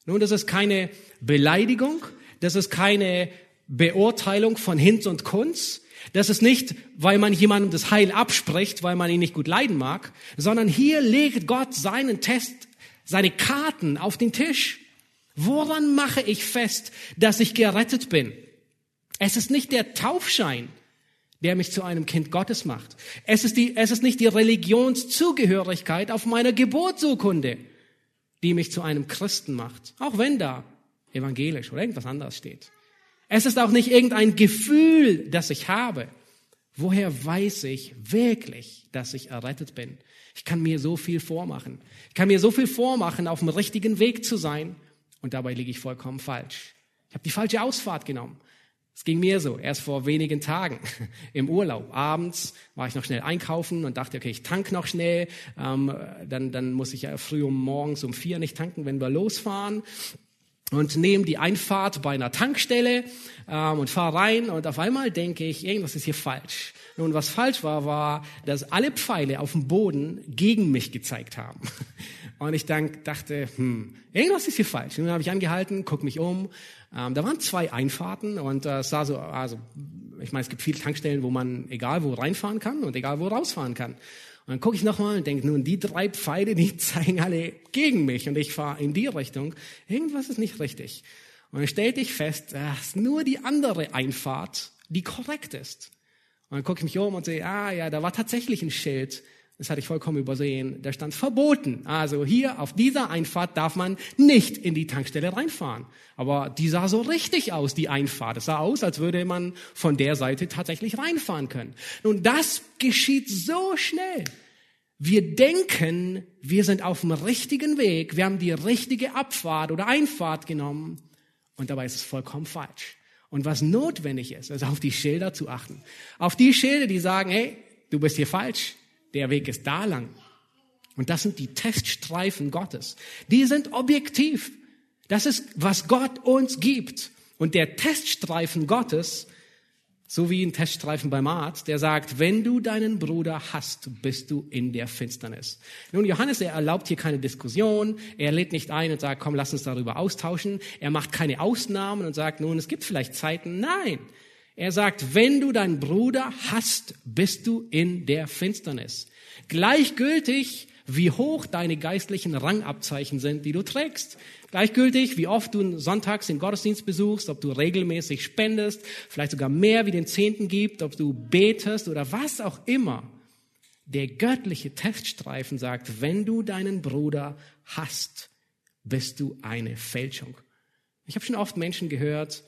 Nun, das ist keine Beleidigung, das ist keine Beurteilung von Hinz und Kunz, das ist nicht, weil man jemandem das Heil abspricht, weil man ihn nicht gut leiden mag, sondern hier legt Gott seinen Test, seine Karten auf den Tisch. Woran mache ich fest, dass ich gerettet bin? Es ist nicht der Taufschein, der mich zu einem Kind Gottes macht. Es ist, die, es ist nicht die Religionszugehörigkeit auf meiner Geburtsurkunde, die mich zu einem Christen macht. Auch wenn da evangelisch oder irgendwas anderes steht. Es ist auch nicht irgendein Gefühl, das ich habe. Woher weiß ich wirklich, dass ich errettet bin? Ich kann mir so viel vormachen. Ich kann mir so viel vormachen, auf dem richtigen Weg zu sein und dabei liege ich vollkommen falsch. Ich habe die falsche Ausfahrt genommen. Es ging mir so, erst vor wenigen Tagen im Urlaub. Abends war ich noch schnell einkaufen und dachte, okay, ich tank noch schnell. Ähm, dann, dann muss ich ja früh um morgens um vier nicht tanken, wenn wir losfahren. Und nehme die Einfahrt bei einer Tankstelle ähm, und fahre rein und auf einmal denke ich, irgendwas ist hier falsch. Nun, was falsch war, war, dass alle Pfeile auf dem Boden gegen mich gezeigt haben. Und ich dann dachte, hm, irgendwas ist hier falsch. Und dann habe ich angehalten, guck mich um. Ähm, da waren zwei Einfahrten und äh, es sah so, also ich meine, es gibt viele Tankstellen, wo man egal wo reinfahren kann und egal wo rausfahren kann. Und dann gucke ich nochmal und denke, nun, die drei Pfeile, die zeigen alle gegen mich und ich fahre in die Richtung. Irgendwas ist nicht richtig. Und dann stellte ich fest, dass nur die andere Einfahrt, die korrekt ist. Und dann gucke ich mich um und sehe, ah ja, da war tatsächlich ein Schild das hatte ich vollkommen übersehen, da stand verboten. Also hier auf dieser Einfahrt darf man nicht in die Tankstelle reinfahren. Aber die sah so richtig aus, die Einfahrt. Es sah aus, als würde man von der Seite tatsächlich reinfahren können. Nun, das geschieht so schnell. Wir denken, wir sind auf dem richtigen Weg, wir haben die richtige Abfahrt oder Einfahrt genommen und dabei ist es vollkommen falsch. Und was notwendig ist, ist auf die Schilder zu achten. Auf die Schilder, die sagen, hey, du bist hier falsch, der Weg ist da lang. Und das sind die Teststreifen Gottes. Die sind objektiv. Das ist, was Gott uns gibt. Und der Teststreifen Gottes, so wie ein Teststreifen beim Arzt, der sagt, wenn du deinen Bruder hast, bist du in der Finsternis. Nun, Johannes, er erlaubt hier keine Diskussion. Er lädt nicht ein und sagt, komm, lass uns darüber austauschen. Er macht keine Ausnahmen und sagt, nun, es gibt vielleicht Zeiten. Nein. Er sagt, wenn du deinen Bruder hast, bist du in der Finsternis. Gleichgültig, wie hoch deine geistlichen Rangabzeichen sind, die du trägst. Gleichgültig, wie oft du sonntags den Gottesdienst besuchst, ob du regelmäßig spendest, vielleicht sogar mehr wie den Zehnten gibt, ob du betest oder was auch immer. Der göttliche Teststreifen sagt, wenn du deinen Bruder hast, bist du eine Fälschung. Ich habe schon oft Menschen gehört,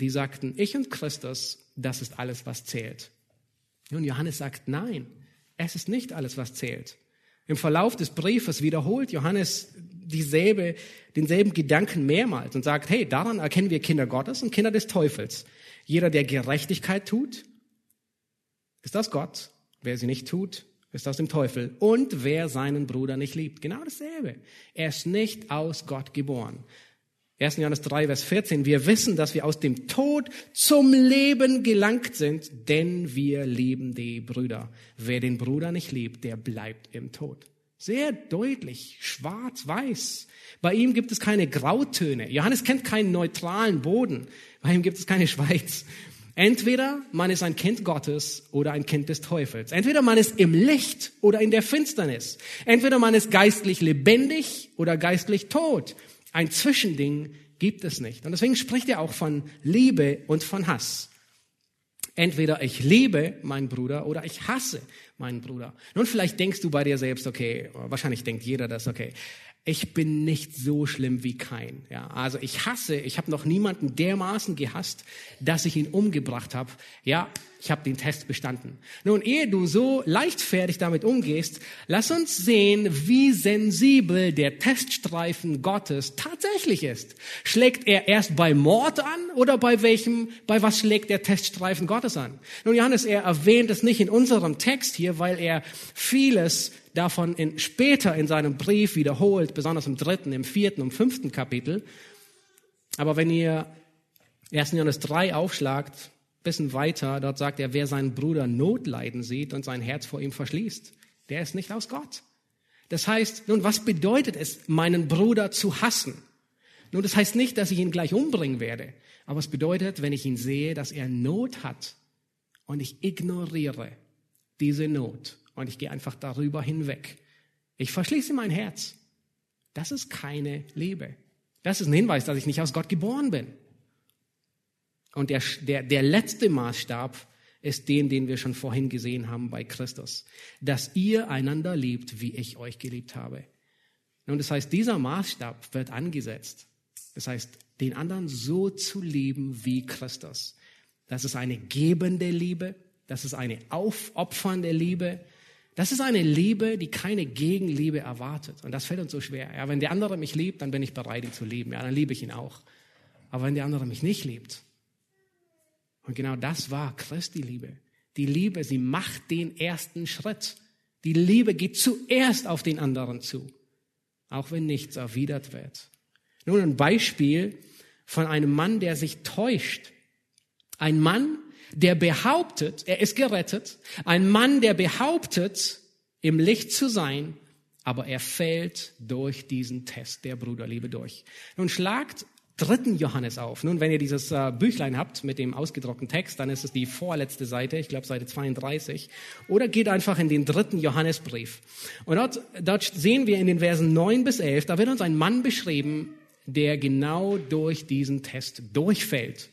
die sagten, ich und Christus, das ist alles, was zählt. Und Johannes sagt, nein, es ist nicht alles, was zählt. Im Verlauf des Briefes wiederholt Johannes dieselbe, denselben Gedanken mehrmals und sagt, hey, daran erkennen wir Kinder Gottes und Kinder des Teufels. Jeder, der Gerechtigkeit tut, ist das Gott. Wer sie nicht tut, ist aus dem Teufel. Und wer seinen Bruder nicht liebt, genau dasselbe. Er ist nicht aus Gott geboren. 1. Johannes 3, Vers 14. Wir wissen, dass wir aus dem Tod zum Leben gelangt sind, denn wir lieben die Brüder. Wer den Bruder nicht liebt, der bleibt im Tod. Sehr deutlich, schwarz, weiß. Bei ihm gibt es keine Grautöne. Johannes kennt keinen neutralen Boden. Bei ihm gibt es keine Schweiz. Entweder man ist ein Kind Gottes oder ein Kind des Teufels. Entweder man ist im Licht oder in der Finsternis. Entweder man ist geistlich lebendig oder geistlich tot. Ein Zwischending gibt es nicht. Und deswegen spricht er auch von Liebe und von Hass. Entweder ich liebe meinen Bruder oder ich hasse meinen Bruder. Nun, vielleicht denkst du bei dir selbst, okay, wahrscheinlich denkt jeder das, okay, ich bin nicht so schlimm wie kein. Ja, also ich hasse, ich habe noch niemanden dermaßen gehasst, dass ich ihn umgebracht habe. Ja, ich habe den Test bestanden. Nun, ehe du so leichtfertig damit umgehst, lass uns sehen, wie sensibel der Teststreifen Gottes tatsächlich ist. Schlägt er erst bei Mord an oder bei welchem, bei was schlägt der Teststreifen Gottes an? Nun, Johannes, er erwähnt es nicht in unserem Text hier, weil er vieles davon in, später in seinem Brief wiederholt, besonders im dritten, im vierten und fünften Kapitel. Aber wenn ihr 1. Johannes 3 aufschlagt, bisschen weiter, dort sagt er, wer seinen Bruder Notleiden sieht und sein Herz vor ihm verschließt, der ist nicht aus Gott. Das heißt, nun, was bedeutet es, meinen Bruder zu hassen? Nun, das heißt nicht, dass ich ihn gleich umbringen werde, aber es bedeutet, wenn ich ihn sehe, dass er Not hat und ich ignoriere diese Not und ich gehe einfach darüber hinweg. Ich verschließe mein Herz. Das ist keine Liebe. Das ist ein Hinweis, dass ich nicht aus Gott geboren bin. Und der, der, der letzte Maßstab ist den, den wir schon vorhin gesehen haben bei Christus. Dass ihr einander liebt, wie ich euch geliebt habe. Und das heißt, dieser Maßstab wird angesetzt. Das heißt, den anderen so zu lieben wie Christus. Das ist eine gebende Liebe. Das ist eine aufopfernde Liebe. Das ist eine Liebe, die keine Gegenliebe erwartet. Und das fällt uns so schwer. Ja, wenn der andere mich liebt, dann bin ich bereit, ihn zu lieben. Ja, dann liebe ich ihn auch. Aber wenn der andere mich nicht liebt, und genau das war Christi Liebe. Die Liebe, sie macht den ersten Schritt. Die Liebe geht zuerst auf den anderen zu, auch wenn nichts erwidert wird. Nun ein Beispiel von einem Mann, der sich täuscht. Ein Mann, der behauptet, er ist gerettet, ein Mann, der behauptet, im Licht zu sein, aber er fällt durch diesen Test der Bruderliebe durch. Nun schlagt dritten Johannes auf. Nun, wenn ihr dieses äh, Büchlein habt mit dem ausgedruckten Text, dann ist es die vorletzte Seite, ich glaube Seite 32. Oder geht einfach in den dritten Johannesbrief. Und dort, dort sehen wir in den Versen 9 bis 11, da wird uns ein Mann beschrieben, der genau durch diesen Test durchfällt.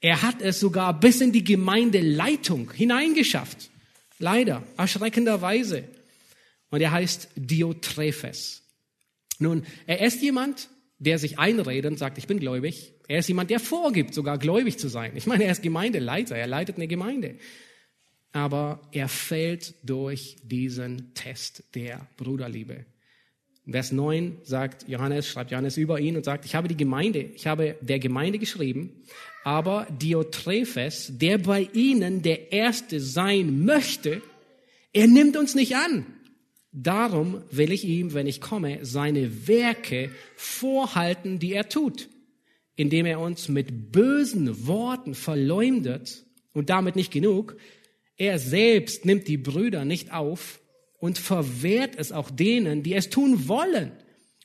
Er hat es sogar bis in die Gemeindeleitung hineingeschafft. Leider, erschreckenderweise. Und er heißt Diotrephes. Nun, er ist jemand, der sich einredet und sagt, ich bin gläubig. Er ist jemand, der vorgibt, sogar gläubig zu sein. Ich meine, er ist Gemeindeleiter, er leitet eine Gemeinde. Aber er fällt durch diesen Test der Bruderliebe. Vers 9 sagt Johannes, schreibt Johannes über ihn und sagt, ich habe die Gemeinde, ich habe der Gemeinde geschrieben, aber Diotrephes, der bei ihnen der Erste sein möchte, er nimmt uns nicht an. Darum will ich ihm, wenn ich komme, seine Werke vorhalten, die er tut, indem er uns mit bösen Worten verleumdet und damit nicht genug. Er selbst nimmt die Brüder nicht auf und verwehrt es auch denen, die es tun wollen.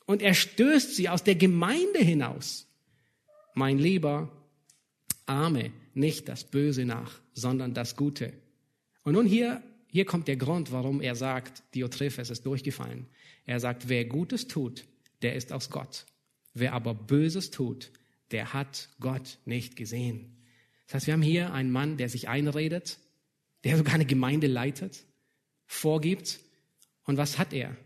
Und er stößt sie aus der Gemeinde hinaus. Mein Lieber, ahme nicht das Böse nach, sondern das Gute. Und nun hier hier kommt der Grund, warum er sagt, Diotrephes ist durchgefallen. Er sagt, wer Gutes tut, der ist aus Gott. Wer aber Böses tut, der hat Gott nicht gesehen. Das heißt, wir haben hier einen Mann, der sich einredet, der sogar eine Gemeinde leitet, vorgibt. Und was hat er?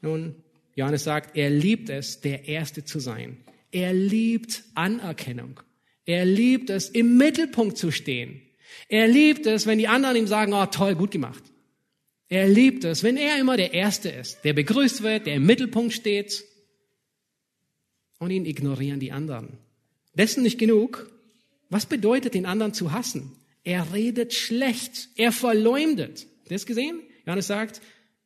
Nun, Johannes sagt, er liebt es, der Erste zu sein. Er liebt Anerkennung. Er liebt es, im Mittelpunkt zu stehen. Er liebt es, wenn die anderen ihm sagen, oh toll, gut gemacht. Er liebt es, wenn er immer der Erste ist, der begrüßt wird, der im Mittelpunkt steht. Und ihn ignorieren die anderen. Dessen nicht genug. Was bedeutet, den anderen zu hassen? Er redet schlecht. Er verleumdet. Das gesehen? Johannes sagt,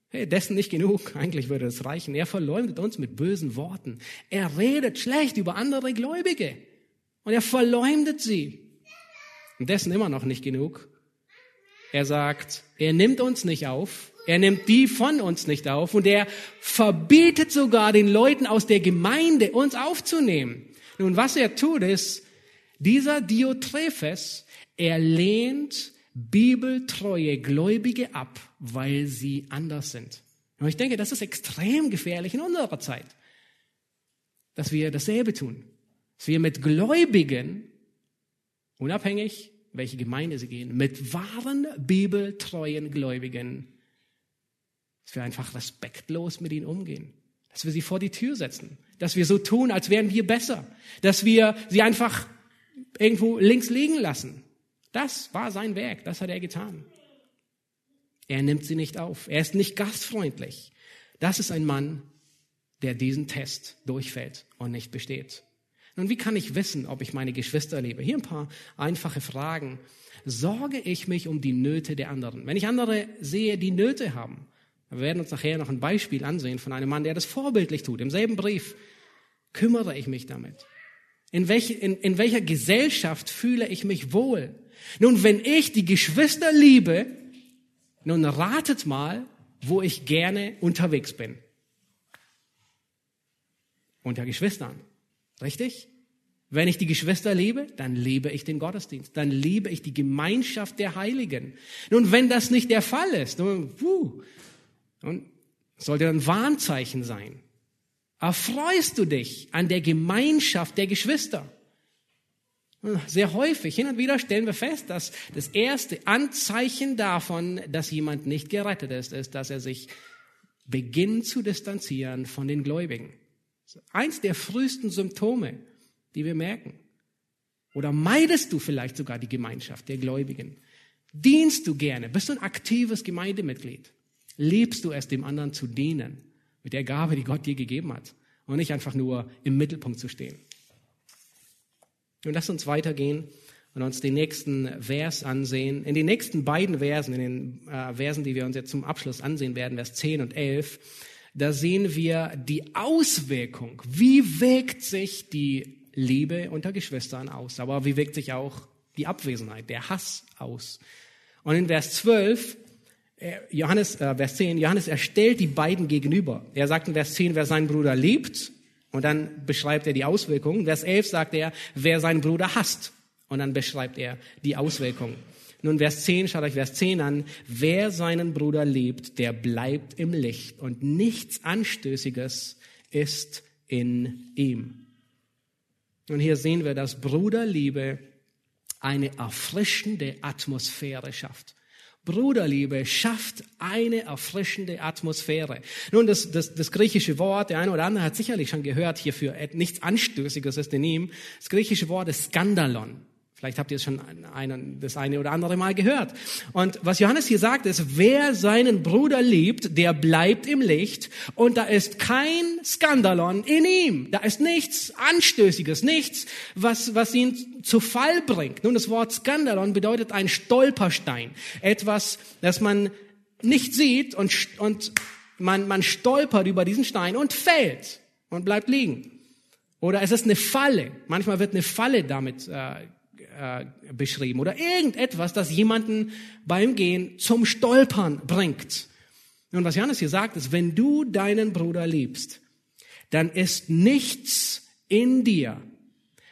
hey, dessen nicht genug. Eigentlich würde es reichen. Er verleumdet uns mit bösen Worten. Er redet schlecht über andere Gläubige. Und er verleumdet sie. Und dessen immer noch nicht genug. Er sagt, er nimmt uns nicht auf, er nimmt die von uns nicht auf und er verbietet sogar den Leuten aus der Gemeinde, uns aufzunehmen. Nun, was er tut, ist, dieser Diotrephes, er lehnt bibeltreue Gläubige ab, weil sie anders sind. Und ich denke, das ist extrem gefährlich in unserer Zeit, dass wir dasselbe tun. Dass wir mit Gläubigen unabhängig, welche Gemeinde sie gehen, mit wahren, bibeltreuen Gläubigen, dass wir einfach respektlos mit ihnen umgehen, dass wir sie vor die Tür setzen, dass wir so tun, als wären wir besser, dass wir sie einfach irgendwo links liegen lassen. Das war sein Werk, das hat er getan. Er nimmt sie nicht auf, er ist nicht gastfreundlich. Das ist ein Mann, der diesen Test durchfällt und nicht besteht. Nun, wie kann ich wissen, ob ich meine Geschwister liebe? Hier ein paar einfache Fragen. Sorge ich mich um die Nöte der anderen? Wenn ich andere sehe, die Nöte haben, wir werden uns nachher noch ein Beispiel ansehen von einem Mann, der das vorbildlich tut. Im selben Brief kümmere ich mich damit. In, welch, in, in welcher Gesellschaft fühle ich mich wohl? Nun, wenn ich die Geschwister liebe, nun ratet mal, wo ich gerne unterwegs bin. Unter Geschwistern. Richtig? Wenn ich die Geschwister liebe, dann liebe ich den Gottesdienst, dann liebe ich die Gemeinschaft der Heiligen. Nun, wenn das nicht der Fall ist, nun, puh, nun sollte ein Warnzeichen sein. Erfreust du dich an der Gemeinschaft der Geschwister? Sehr häufig, hin und wieder stellen wir fest, dass das erste Anzeichen davon, dass jemand nicht gerettet ist, ist, dass er sich beginnt zu distanzieren von den Gläubigen. Eins der frühesten Symptome, die wir merken. Oder meidest du vielleicht sogar die Gemeinschaft der Gläubigen? Dienst du gerne? Bist du ein aktives Gemeindemitglied? Lebst du es, dem anderen zu dienen mit der Gabe, die Gott dir gegeben hat und nicht einfach nur im Mittelpunkt zu stehen? Nun lass uns weitergehen und uns den nächsten Vers ansehen. In den nächsten beiden Versen, in den äh, Versen, die wir uns jetzt zum Abschluss ansehen werden, Vers 10 und 11, da sehen wir die Auswirkung. Wie wirkt sich die Liebe unter Geschwistern aus? Aber wie wirkt sich auch die Abwesenheit, der Hass aus? Und in Vers 12, äh, Johannes, äh, Vers 10, Johannes erstellt die beiden gegenüber. Er sagt in Vers 10, wer seinen Bruder liebt, und dann beschreibt er die Auswirkungen. Vers 11 sagt er, wer seinen Bruder hasst. Und dann beschreibt er die Auswirkungen. Nun, Vers 10, schaut euch Vers 10 an. Wer seinen Bruder liebt, der bleibt im Licht und nichts Anstößiges ist in ihm. Und hier sehen wir, dass Bruderliebe eine erfrischende Atmosphäre schafft. Bruderliebe schafft eine erfrischende Atmosphäre. Nun, das, das, das griechische Wort, der eine oder andere hat sicherlich schon gehört hierfür, nichts Anstößiges ist in ihm. Das griechische Wort ist Skandalon. Vielleicht habt ihr es schon einen, das eine oder andere Mal gehört. Und was Johannes hier sagt, ist, wer seinen Bruder liebt, der bleibt im Licht und da ist kein Skandalon in ihm. Da ist nichts Anstößiges, nichts, was, was ihn zu Fall bringt. Nun, das Wort Skandalon bedeutet ein Stolperstein. Etwas, das man nicht sieht und, und man, man stolpert über diesen Stein und fällt und bleibt liegen. Oder es ist eine Falle. Manchmal wird eine Falle damit äh, äh, beschrieben. Oder irgendetwas, das jemanden beim Gehen zum Stolpern bringt. Und was Johannes hier sagt, ist, wenn du deinen Bruder liebst, dann ist nichts in dir,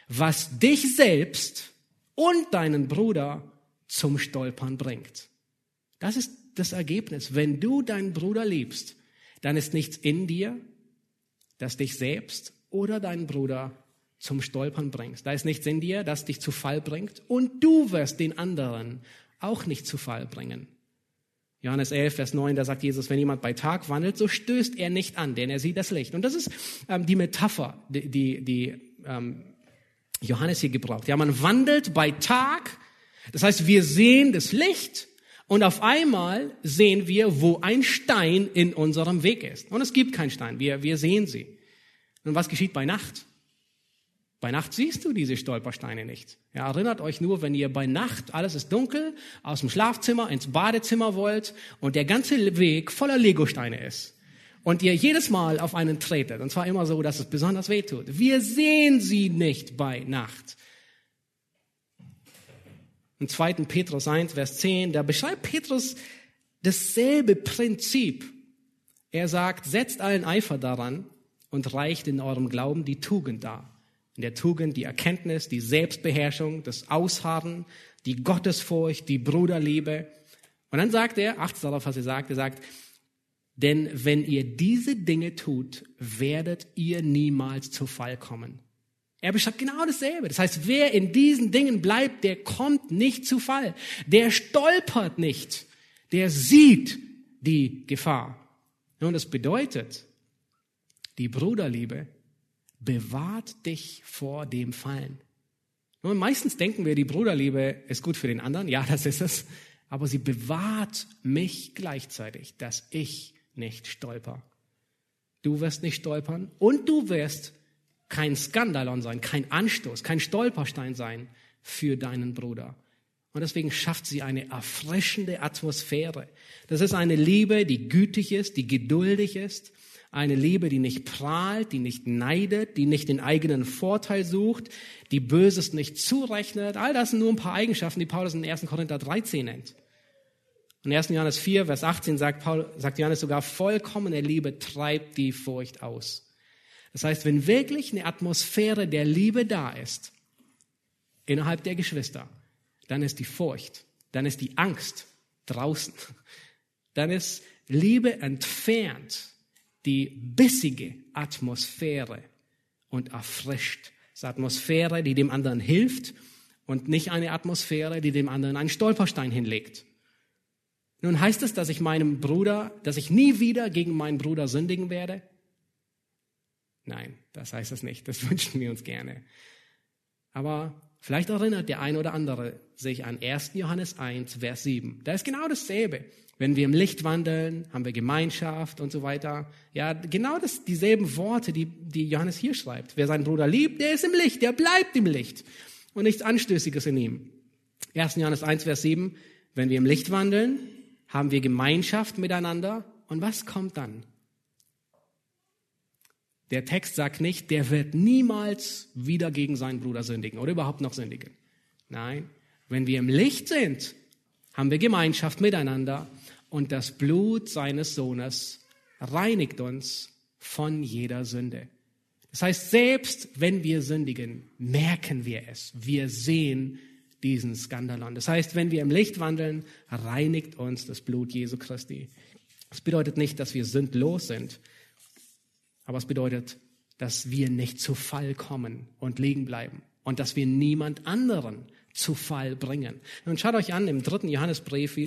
was dich selbst und deinen Bruder zum Stolpern bringt. Das ist das Ergebnis. Wenn du deinen Bruder liebst, dann ist nichts in dir, das dich selbst oder deinen Bruder zum Stolpern bringst. Da ist nichts in dir, das dich zu Fall bringt und du wirst den anderen auch nicht zu Fall bringen. Johannes 11, Vers 9, da sagt Jesus, wenn jemand bei Tag wandelt, so stößt er nicht an, denn er sieht das Licht. Und das ist ähm, die Metapher, die, die, die ähm, Johannes hier gebraucht. Ja, man wandelt bei Tag, das heißt, wir sehen das Licht und auf einmal sehen wir, wo ein Stein in unserem Weg ist. Und es gibt keinen Stein, wir, wir sehen sie. Und was geschieht bei Nacht? Bei Nacht siehst du diese Stolpersteine nicht. Ja, erinnert euch nur, wenn ihr bei Nacht, alles ist dunkel, aus dem Schlafzimmer ins Badezimmer wollt und der ganze Weg voller Legosteine ist. Und ihr jedes Mal auf einen tretet. Und zwar immer so, dass es besonders weh tut. Wir sehen sie nicht bei Nacht. Im 2. Petrus 1, Vers 10, da beschreibt Petrus dasselbe Prinzip. Er sagt, setzt allen Eifer daran und reicht in eurem Glauben die Tugend dar. In der Tugend die Erkenntnis, die Selbstbeherrschung, das Ausharren, die Gottesfurcht, die Bruderliebe. Und dann sagt er, achtet darauf, was er sagt, er sagt, denn wenn ihr diese Dinge tut, werdet ihr niemals zu Fall kommen. Er beschreibt genau dasselbe. Das heißt, wer in diesen Dingen bleibt, der kommt nicht zu Fall. Der stolpert nicht. Der sieht die Gefahr. Und das bedeutet, die Bruderliebe bewahrt dich vor dem Fallen. Und meistens denken wir, die Bruderliebe ist gut für den anderen. Ja, das ist es. Aber sie bewahrt mich gleichzeitig, dass ich nicht stolper. Du wirst nicht stolpern und du wirst kein Skandalon sein, kein Anstoß, kein Stolperstein sein für deinen Bruder. Und deswegen schafft sie eine erfrischende Atmosphäre. Das ist eine Liebe, die gütig ist, die geduldig ist, eine Liebe, die nicht prahlt, die nicht neidet, die nicht den eigenen Vorteil sucht, die Böses nicht zurechnet. All das sind nur ein paar Eigenschaften, die Paulus in 1. Korinther 13 nennt. In 1. Johannes 4, Vers 18 sagt, Paul, sagt Johannes sogar, vollkommene Liebe treibt die Furcht aus. Das heißt, wenn wirklich eine Atmosphäre der Liebe da ist, innerhalb der Geschwister, dann ist die Furcht, dann ist die Angst draußen, dann ist Liebe entfernt, die bissige Atmosphäre und erfrischt. Das ist Atmosphäre, die dem anderen hilft und nicht eine Atmosphäre, die dem anderen einen Stolperstein hinlegt. Nun heißt es, dass ich meinem Bruder, dass ich nie wieder gegen meinen Bruder sündigen werde? Nein, das heißt es nicht. Das wünschen wir uns gerne. Aber vielleicht erinnert der eine oder andere sich an 1. Johannes 1, Vers 7. Da ist genau dasselbe. Wenn wir im Licht wandeln, haben wir Gemeinschaft und so weiter. Ja, genau das, dieselben Worte, die, die Johannes hier schreibt. Wer seinen Bruder liebt, der ist im Licht, der bleibt im Licht und nichts Anstößiges in ihm. 1. Johannes 1, Vers 7. Wenn wir im Licht wandeln, haben wir Gemeinschaft miteinander. Und was kommt dann? Der Text sagt nicht, der wird niemals wieder gegen seinen Bruder sündigen oder überhaupt noch sündigen. Nein, wenn wir im Licht sind, haben wir Gemeinschaft miteinander und das Blut seines Sohnes reinigt uns von jeder Sünde. Das heißt, selbst wenn wir sündigen, merken wir es. Wir sehen diesen Skandalon. Das heißt, wenn wir im Licht wandeln, reinigt uns das Blut Jesu Christi. Das bedeutet nicht, dass wir sündlos sind, aber es bedeutet, dass wir nicht zu Fall kommen und liegen bleiben und dass wir niemand anderen zu Fall bringen. Und schaut euch an, im dritten Johannesbrief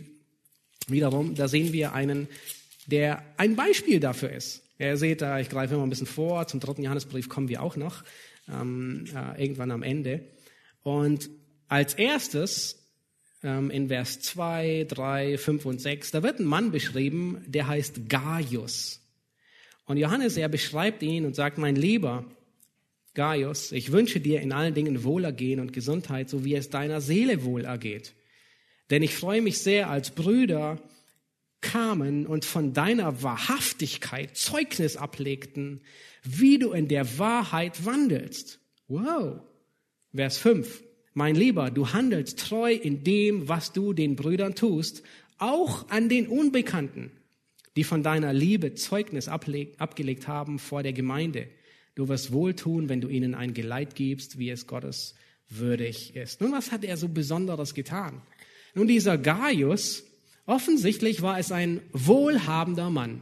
wiederum, da sehen wir einen, der ein Beispiel dafür ist. Ihr seht da, ich greife immer ein bisschen vor, zum dritten Johannesbrief kommen wir auch noch, ähm, äh, irgendwann am Ende. Und als erstes ähm, in Vers 2, 3, 5 und 6, da wird ein Mann beschrieben, der heißt Gaius. Und Johannes, er beschreibt ihn und sagt, mein Lieber Gaius, ich wünsche dir in allen Dingen Wohlergehen und Gesundheit, so wie es deiner Seele wohl ergeht. Denn ich freue mich sehr als Brüder kamen und von deiner Wahrhaftigkeit Zeugnis ablegten, wie du in der Wahrheit wandelst. Wow. Vers 5. Mein Lieber, du handelst treu in dem, was du den Brüdern tust, auch an den Unbekannten, die von deiner Liebe Zeugnis abgelegt haben vor der Gemeinde. Du wirst wohltun, wenn du ihnen ein Geleit gibst, wie es Gottes würdig ist. Nun, was hat er so Besonderes getan? Nun, dieser Gaius, offensichtlich war es ein wohlhabender Mann.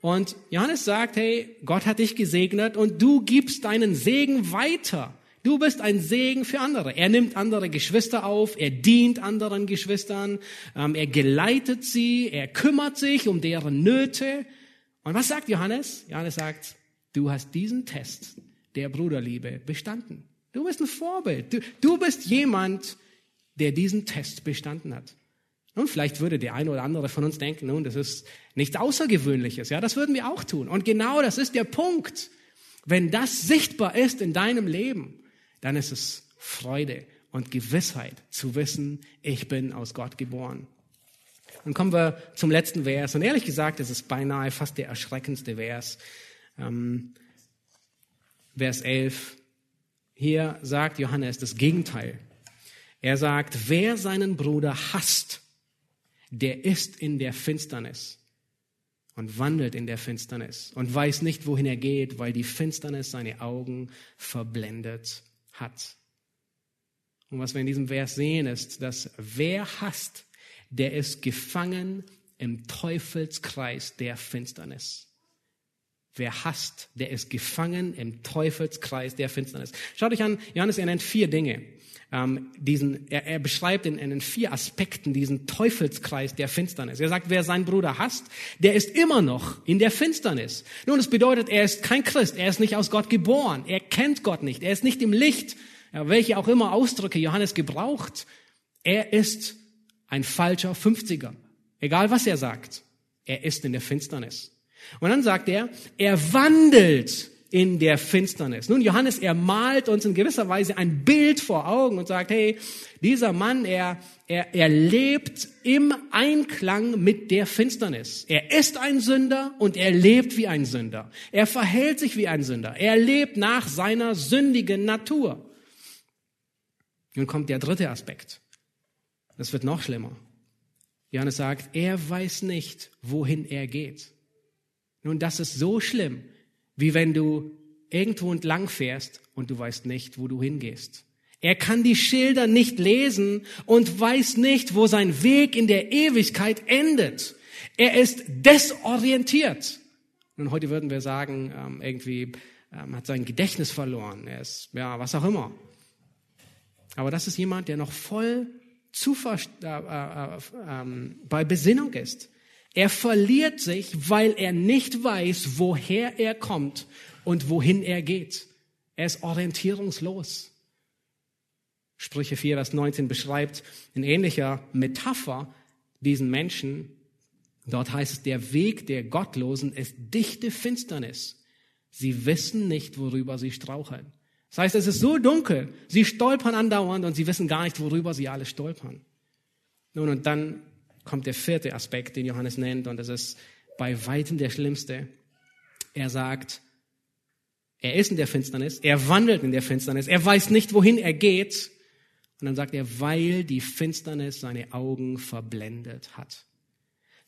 Und Johannes sagt, hey, Gott hat dich gesegnet und du gibst deinen Segen weiter. Du bist ein Segen für andere. Er nimmt andere Geschwister auf, er dient anderen Geschwistern, ähm, er geleitet sie, er kümmert sich um deren Nöte. Und was sagt Johannes? Johannes sagt, du hast diesen Test der Bruderliebe bestanden. Du bist ein Vorbild. Du, du bist jemand, der diesen Test bestanden hat. Und vielleicht würde der eine oder andere von uns denken, nun, das ist nichts Außergewöhnliches. Ja, das würden wir auch tun. Und genau das ist der Punkt. Wenn das sichtbar ist in deinem Leben, dann ist es Freude und Gewissheit zu wissen, ich bin aus Gott geboren. Dann kommen wir zum letzten Vers. Und ehrlich gesagt, es ist beinahe fast der erschreckendste Vers. Ähm, Vers 11. Hier sagt Johannes das Gegenteil. Er sagt, wer seinen Bruder hasst, der ist in der Finsternis und wandelt in der Finsternis und weiß nicht, wohin er geht, weil die Finsternis seine Augen verblendet hat. Und was wir in diesem Vers sehen, ist, dass wer hasst, der ist gefangen im Teufelskreis der Finsternis. Wer hasst, der ist gefangen im Teufelskreis der Finsternis. Schaut euch an, Johannes, er nennt vier Dinge. Ähm, diesen, er, er beschreibt in, in vier Aspekten diesen Teufelskreis der Finsternis. Er sagt, wer seinen Bruder hasst, der ist immer noch in der Finsternis. Nun, das bedeutet, er ist kein Christ, er ist nicht aus Gott geboren, er kennt Gott nicht, er ist nicht im Licht, ja, welche auch immer Ausdrücke Johannes gebraucht. Er ist ein falscher 50er. Egal was er sagt, er ist in der Finsternis. Und dann sagt er, er wandelt in der Finsternis. Nun, Johannes, er malt uns in gewisser Weise ein Bild vor Augen und sagt, hey, dieser Mann, er, er, er lebt im Einklang mit der Finsternis. Er ist ein Sünder und er lebt wie ein Sünder. Er verhält sich wie ein Sünder. Er lebt nach seiner sündigen Natur. Nun kommt der dritte Aspekt. Das wird noch schlimmer. Johannes sagt, er weiß nicht, wohin er geht. Nun, das ist so schlimm, wie wenn du irgendwo entlang fährst und du weißt nicht, wo du hingehst. Er kann die Schilder nicht lesen und weiß nicht, wo sein Weg in der Ewigkeit endet. Er ist desorientiert. Und heute würden wir sagen, ähm, irgendwie ähm, hat sein Gedächtnis verloren. Er ist, ja, was auch immer. Aber das ist jemand, der noch voll Zuversicht, äh, äh, äh, bei Besinnung ist. Er verliert sich, weil er nicht weiß, woher er kommt und wohin er geht. Er ist orientierungslos. Sprüche 4, Vers 19 beschreibt in ähnlicher Metapher diesen Menschen. Dort heißt es, der Weg der Gottlosen ist dichte Finsternis. Sie wissen nicht, worüber sie straucheln. Das heißt, es ist so dunkel, sie stolpern andauernd und sie wissen gar nicht, worüber sie alle stolpern. Nun, und dann kommt der vierte Aspekt, den Johannes nennt, und das ist bei weitem der schlimmste. Er sagt, er ist in der Finsternis, er wandelt in der Finsternis, er weiß nicht, wohin er geht. Und dann sagt er, weil die Finsternis seine Augen verblendet hat.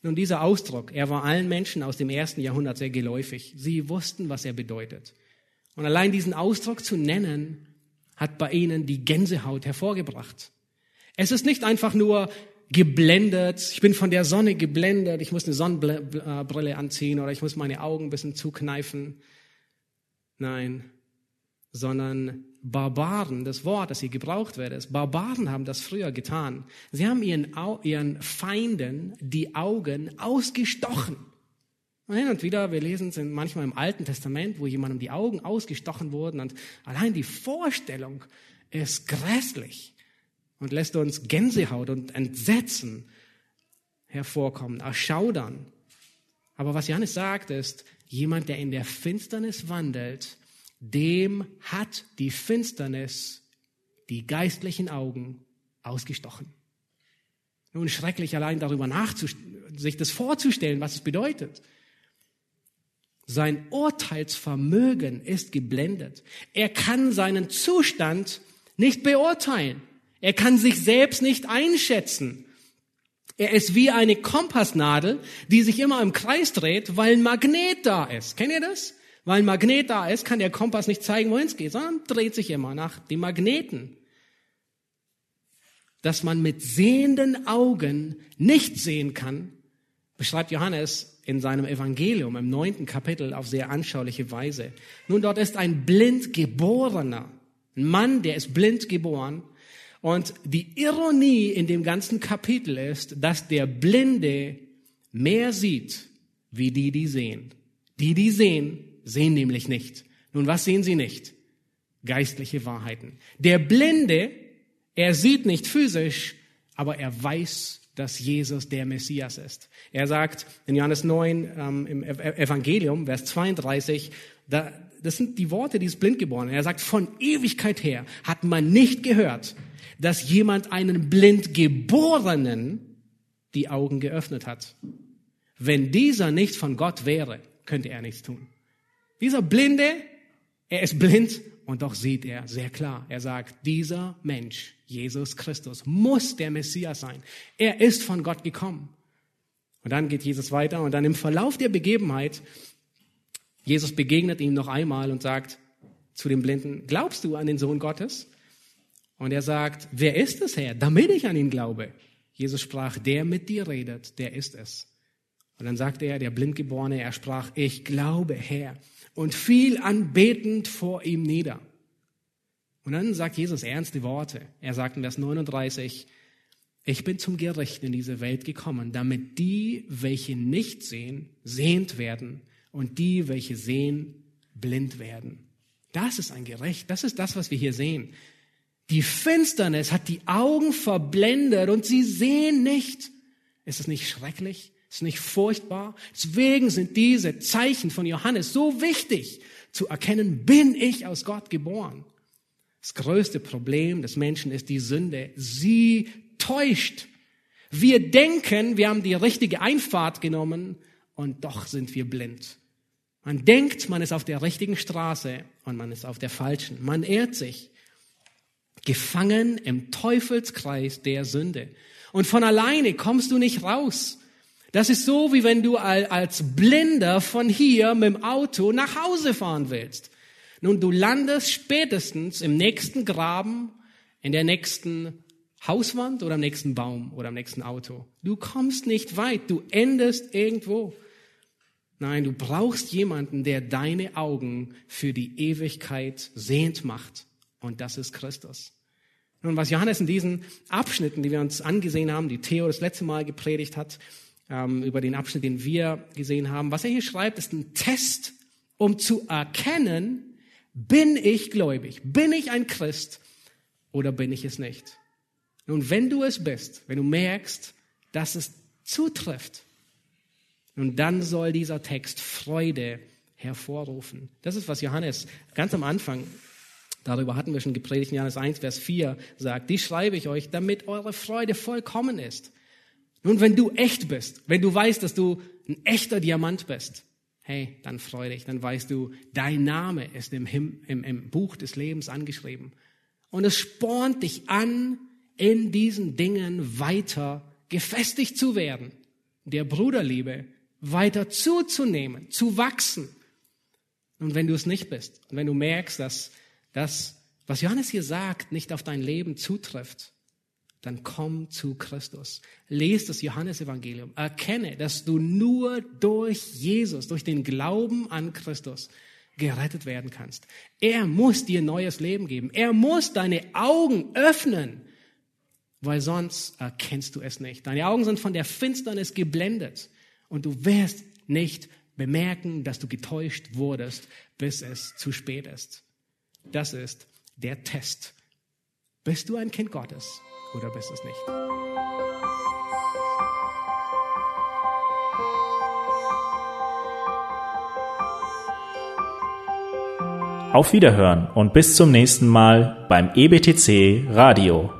Nun, dieser Ausdruck, er war allen Menschen aus dem ersten Jahrhundert sehr geläufig. Sie wussten, was er bedeutet. Und allein diesen Ausdruck zu nennen, hat bei ihnen die Gänsehaut hervorgebracht. Es ist nicht einfach nur, geblendet, ich bin von der Sonne geblendet, ich muss eine Sonnenbrille anziehen oder ich muss meine Augen ein bisschen zukneifen. Nein, sondern Barbaren, das Wort, das hier gebraucht wird, ist, Barbaren haben das früher getan. Sie haben ihren, ihren Feinden die Augen ausgestochen. Und hin und wieder, wir lesen es manchmal im Alten Testament, wo jemandem die Augen ausgestochen wurden und allein die Vorstellung ist grässlich und lässt uns Gänsehaut und Entsetzen hervorkommen, erschaudern. Aber was Johannes sagt, ist, jemand, der in der Finsternis wandelt, dem hat die Finsternis die geistlichen Augen ausgestochen. Nun schrecklich allein darüber sich das vorzustellen, was es bedeutet. Sein Urteilsvermögen ist geblendet. Er kann seinen Zustand nicht beurteilen. Er kann sich selbst nicht einschätzen. Er ist wie eine Kompassnadel, die sich immer im Kreis dreht, weil ein Magnet da ist. Kennt ihr das? Weil ein Magnet da ist, kann der Kompass nicht zeigen, wohin es geht, sondern dreht sich immer nach dem Magneten. Dass man mit sehenden Augen nicht sehen kann, beschreibt Johannes in seinem Evangelium im neunten Kapitel auf sehr anschauliche Weise. Nun, dort ist ein blind geborener, ein Mann, der ist blind geboren, und die Ironie in dem ganzen Kapitel ist, dass der Blinde mehr sieht, wie die, die sehen. Die, die sehen, sehen nämlich nicht. Nun, was sehen sie nicht? Geistliche Wahrheiten. Der Blinde, er sieht nicht physisch, aber er weiß, dass Jesus der Messias ist. Er sagt in Johannes 9 ähm, im Evangelium, Vers 32, da, das sind die Worte dieses Blindgeborenen. Er sagt, von Ewigkeit her hat man nicht gehört, dass jemand einen Blindgeborenen die Augen geöffnet hat. Wenn dieser nicht von Gott wäre, könnte er nichts tun. Dieser Blinde, er ist blind und doch sieht er sehr klar. Er sagt, dieser Mensch, Jesus Christus, muss der Messias sein. Er ist von Gott gekommen. Und dann geht Jesus weiter und dann im Verlauf der Begebenheit, Jesus begegnet ihm noch einmal und sagt zu dem Blinden, glaubst du an den Sohn Gottes? Und er sagt, wer ist es, Herr, damit ich an ihn glaube? Jesus sprach, der mit dir redet, der ist es. Und dann sagte er, der Blindgeborene, er sprach, ich glaube, Herr, und fiel anbetend vor ihm nieder. Und dann sagt Jesus ernste Worte. Er sagt in Vers 39, ich bin zum Gericht in diese Welt gekommen, damit die, welche nicht sehen, sehend werden und die, welche sehen, blind werden. Das ist ein Gericht. Das ist das, was wir hier sehen. Die Finsternis hat die Augen verblendet und sie sehen nicht. Ist es nicht schrecklich? Ist es nicht furchtbar? Deswegen sind diese Zeichen von Johannes so wichtig zu erkennen, bin ich aus Gott geboren. Das größte Problem des Menschen ist die Sünde. Sie täuscht. Wir denken, wir haben die richtige Einfahrt genommen und doch sind wir blind. Man denkt, man ist auf der richtigen Straße und man ist auf der falschen. Man ehrt sich gefangen im Teufelskreis der Sünde. Und von alleine kommst du nicht raus. Das ist so, wie wenn du als Blinder von hier mit dem Auto nach Hause fahren willst. Nun, du landest spätestens im nächsten Graben, in der nächsten Hauswand oder am nächsten Baum oder am nächsten Auto. Du kommst nicht weit, du endest irgendwo. Nein, du brauchst jemanden, der deine Augen für die Ewigkeit sehend macht. Und das ist Christus. Nun, was Johannes in diesen Abschnitten, die wir uns angesehen haben, die Theo das letzte Mal gepredigt hat, ähm, über den Abschnitt, den wir gesehen haben, was er hier schreibt, ist ein Test, um zu erkennen, bin ich gläubig, bin ich ein Christ oder bin ich es nicht. Nun, wenn du es bist, wenn du merkst, dass es zutrifft, nun dann soll dieser Text Freude hervorrufen. Das ist, was Johannes ganz am Anfang Darüber hatten wir schon gepredigt in Johannes 1, Vers 4 sagt, die schreibe ich euch, damit eure Freude vollkommen ist. Nun, wenn du echt bist, wenn du weißt, dass du ein echter Diamant bist, hey, dann freu dich, dann weißt du, dein Name ist im, Him im, im Buch des Lebens angeschrieben. Und es spornt dich an, in diesen Dingen weiter gefestigt zu werden, der Bruderliebe weiter zuzunehmen, zu wachsen. Und wenn du es nicht bist und wenn du merkst, dass das, was Johannes hier sagt, nicht auf dein Leben zutrifft, dann komm zu Christus. Lies das Johannesevangelium. Erkenne, dass du nur durch Jesus, durch den Glauben an Christus gerettet werden kannst. Er muss dir neues Leben geben. Er muss deine Augen öffnen, weil sonst erkennst du es nicht. Deine Augen sind von der Finsternis geblendet und du wirst nicht bemerken, dass du getäuscht wurdest, bis es zu spät ist. Das ist der Test. Bist du ein Kind Gottes oder bist es nicht? Auf Wiederhören und bis zum nächsten Mal beim EBTC Radio.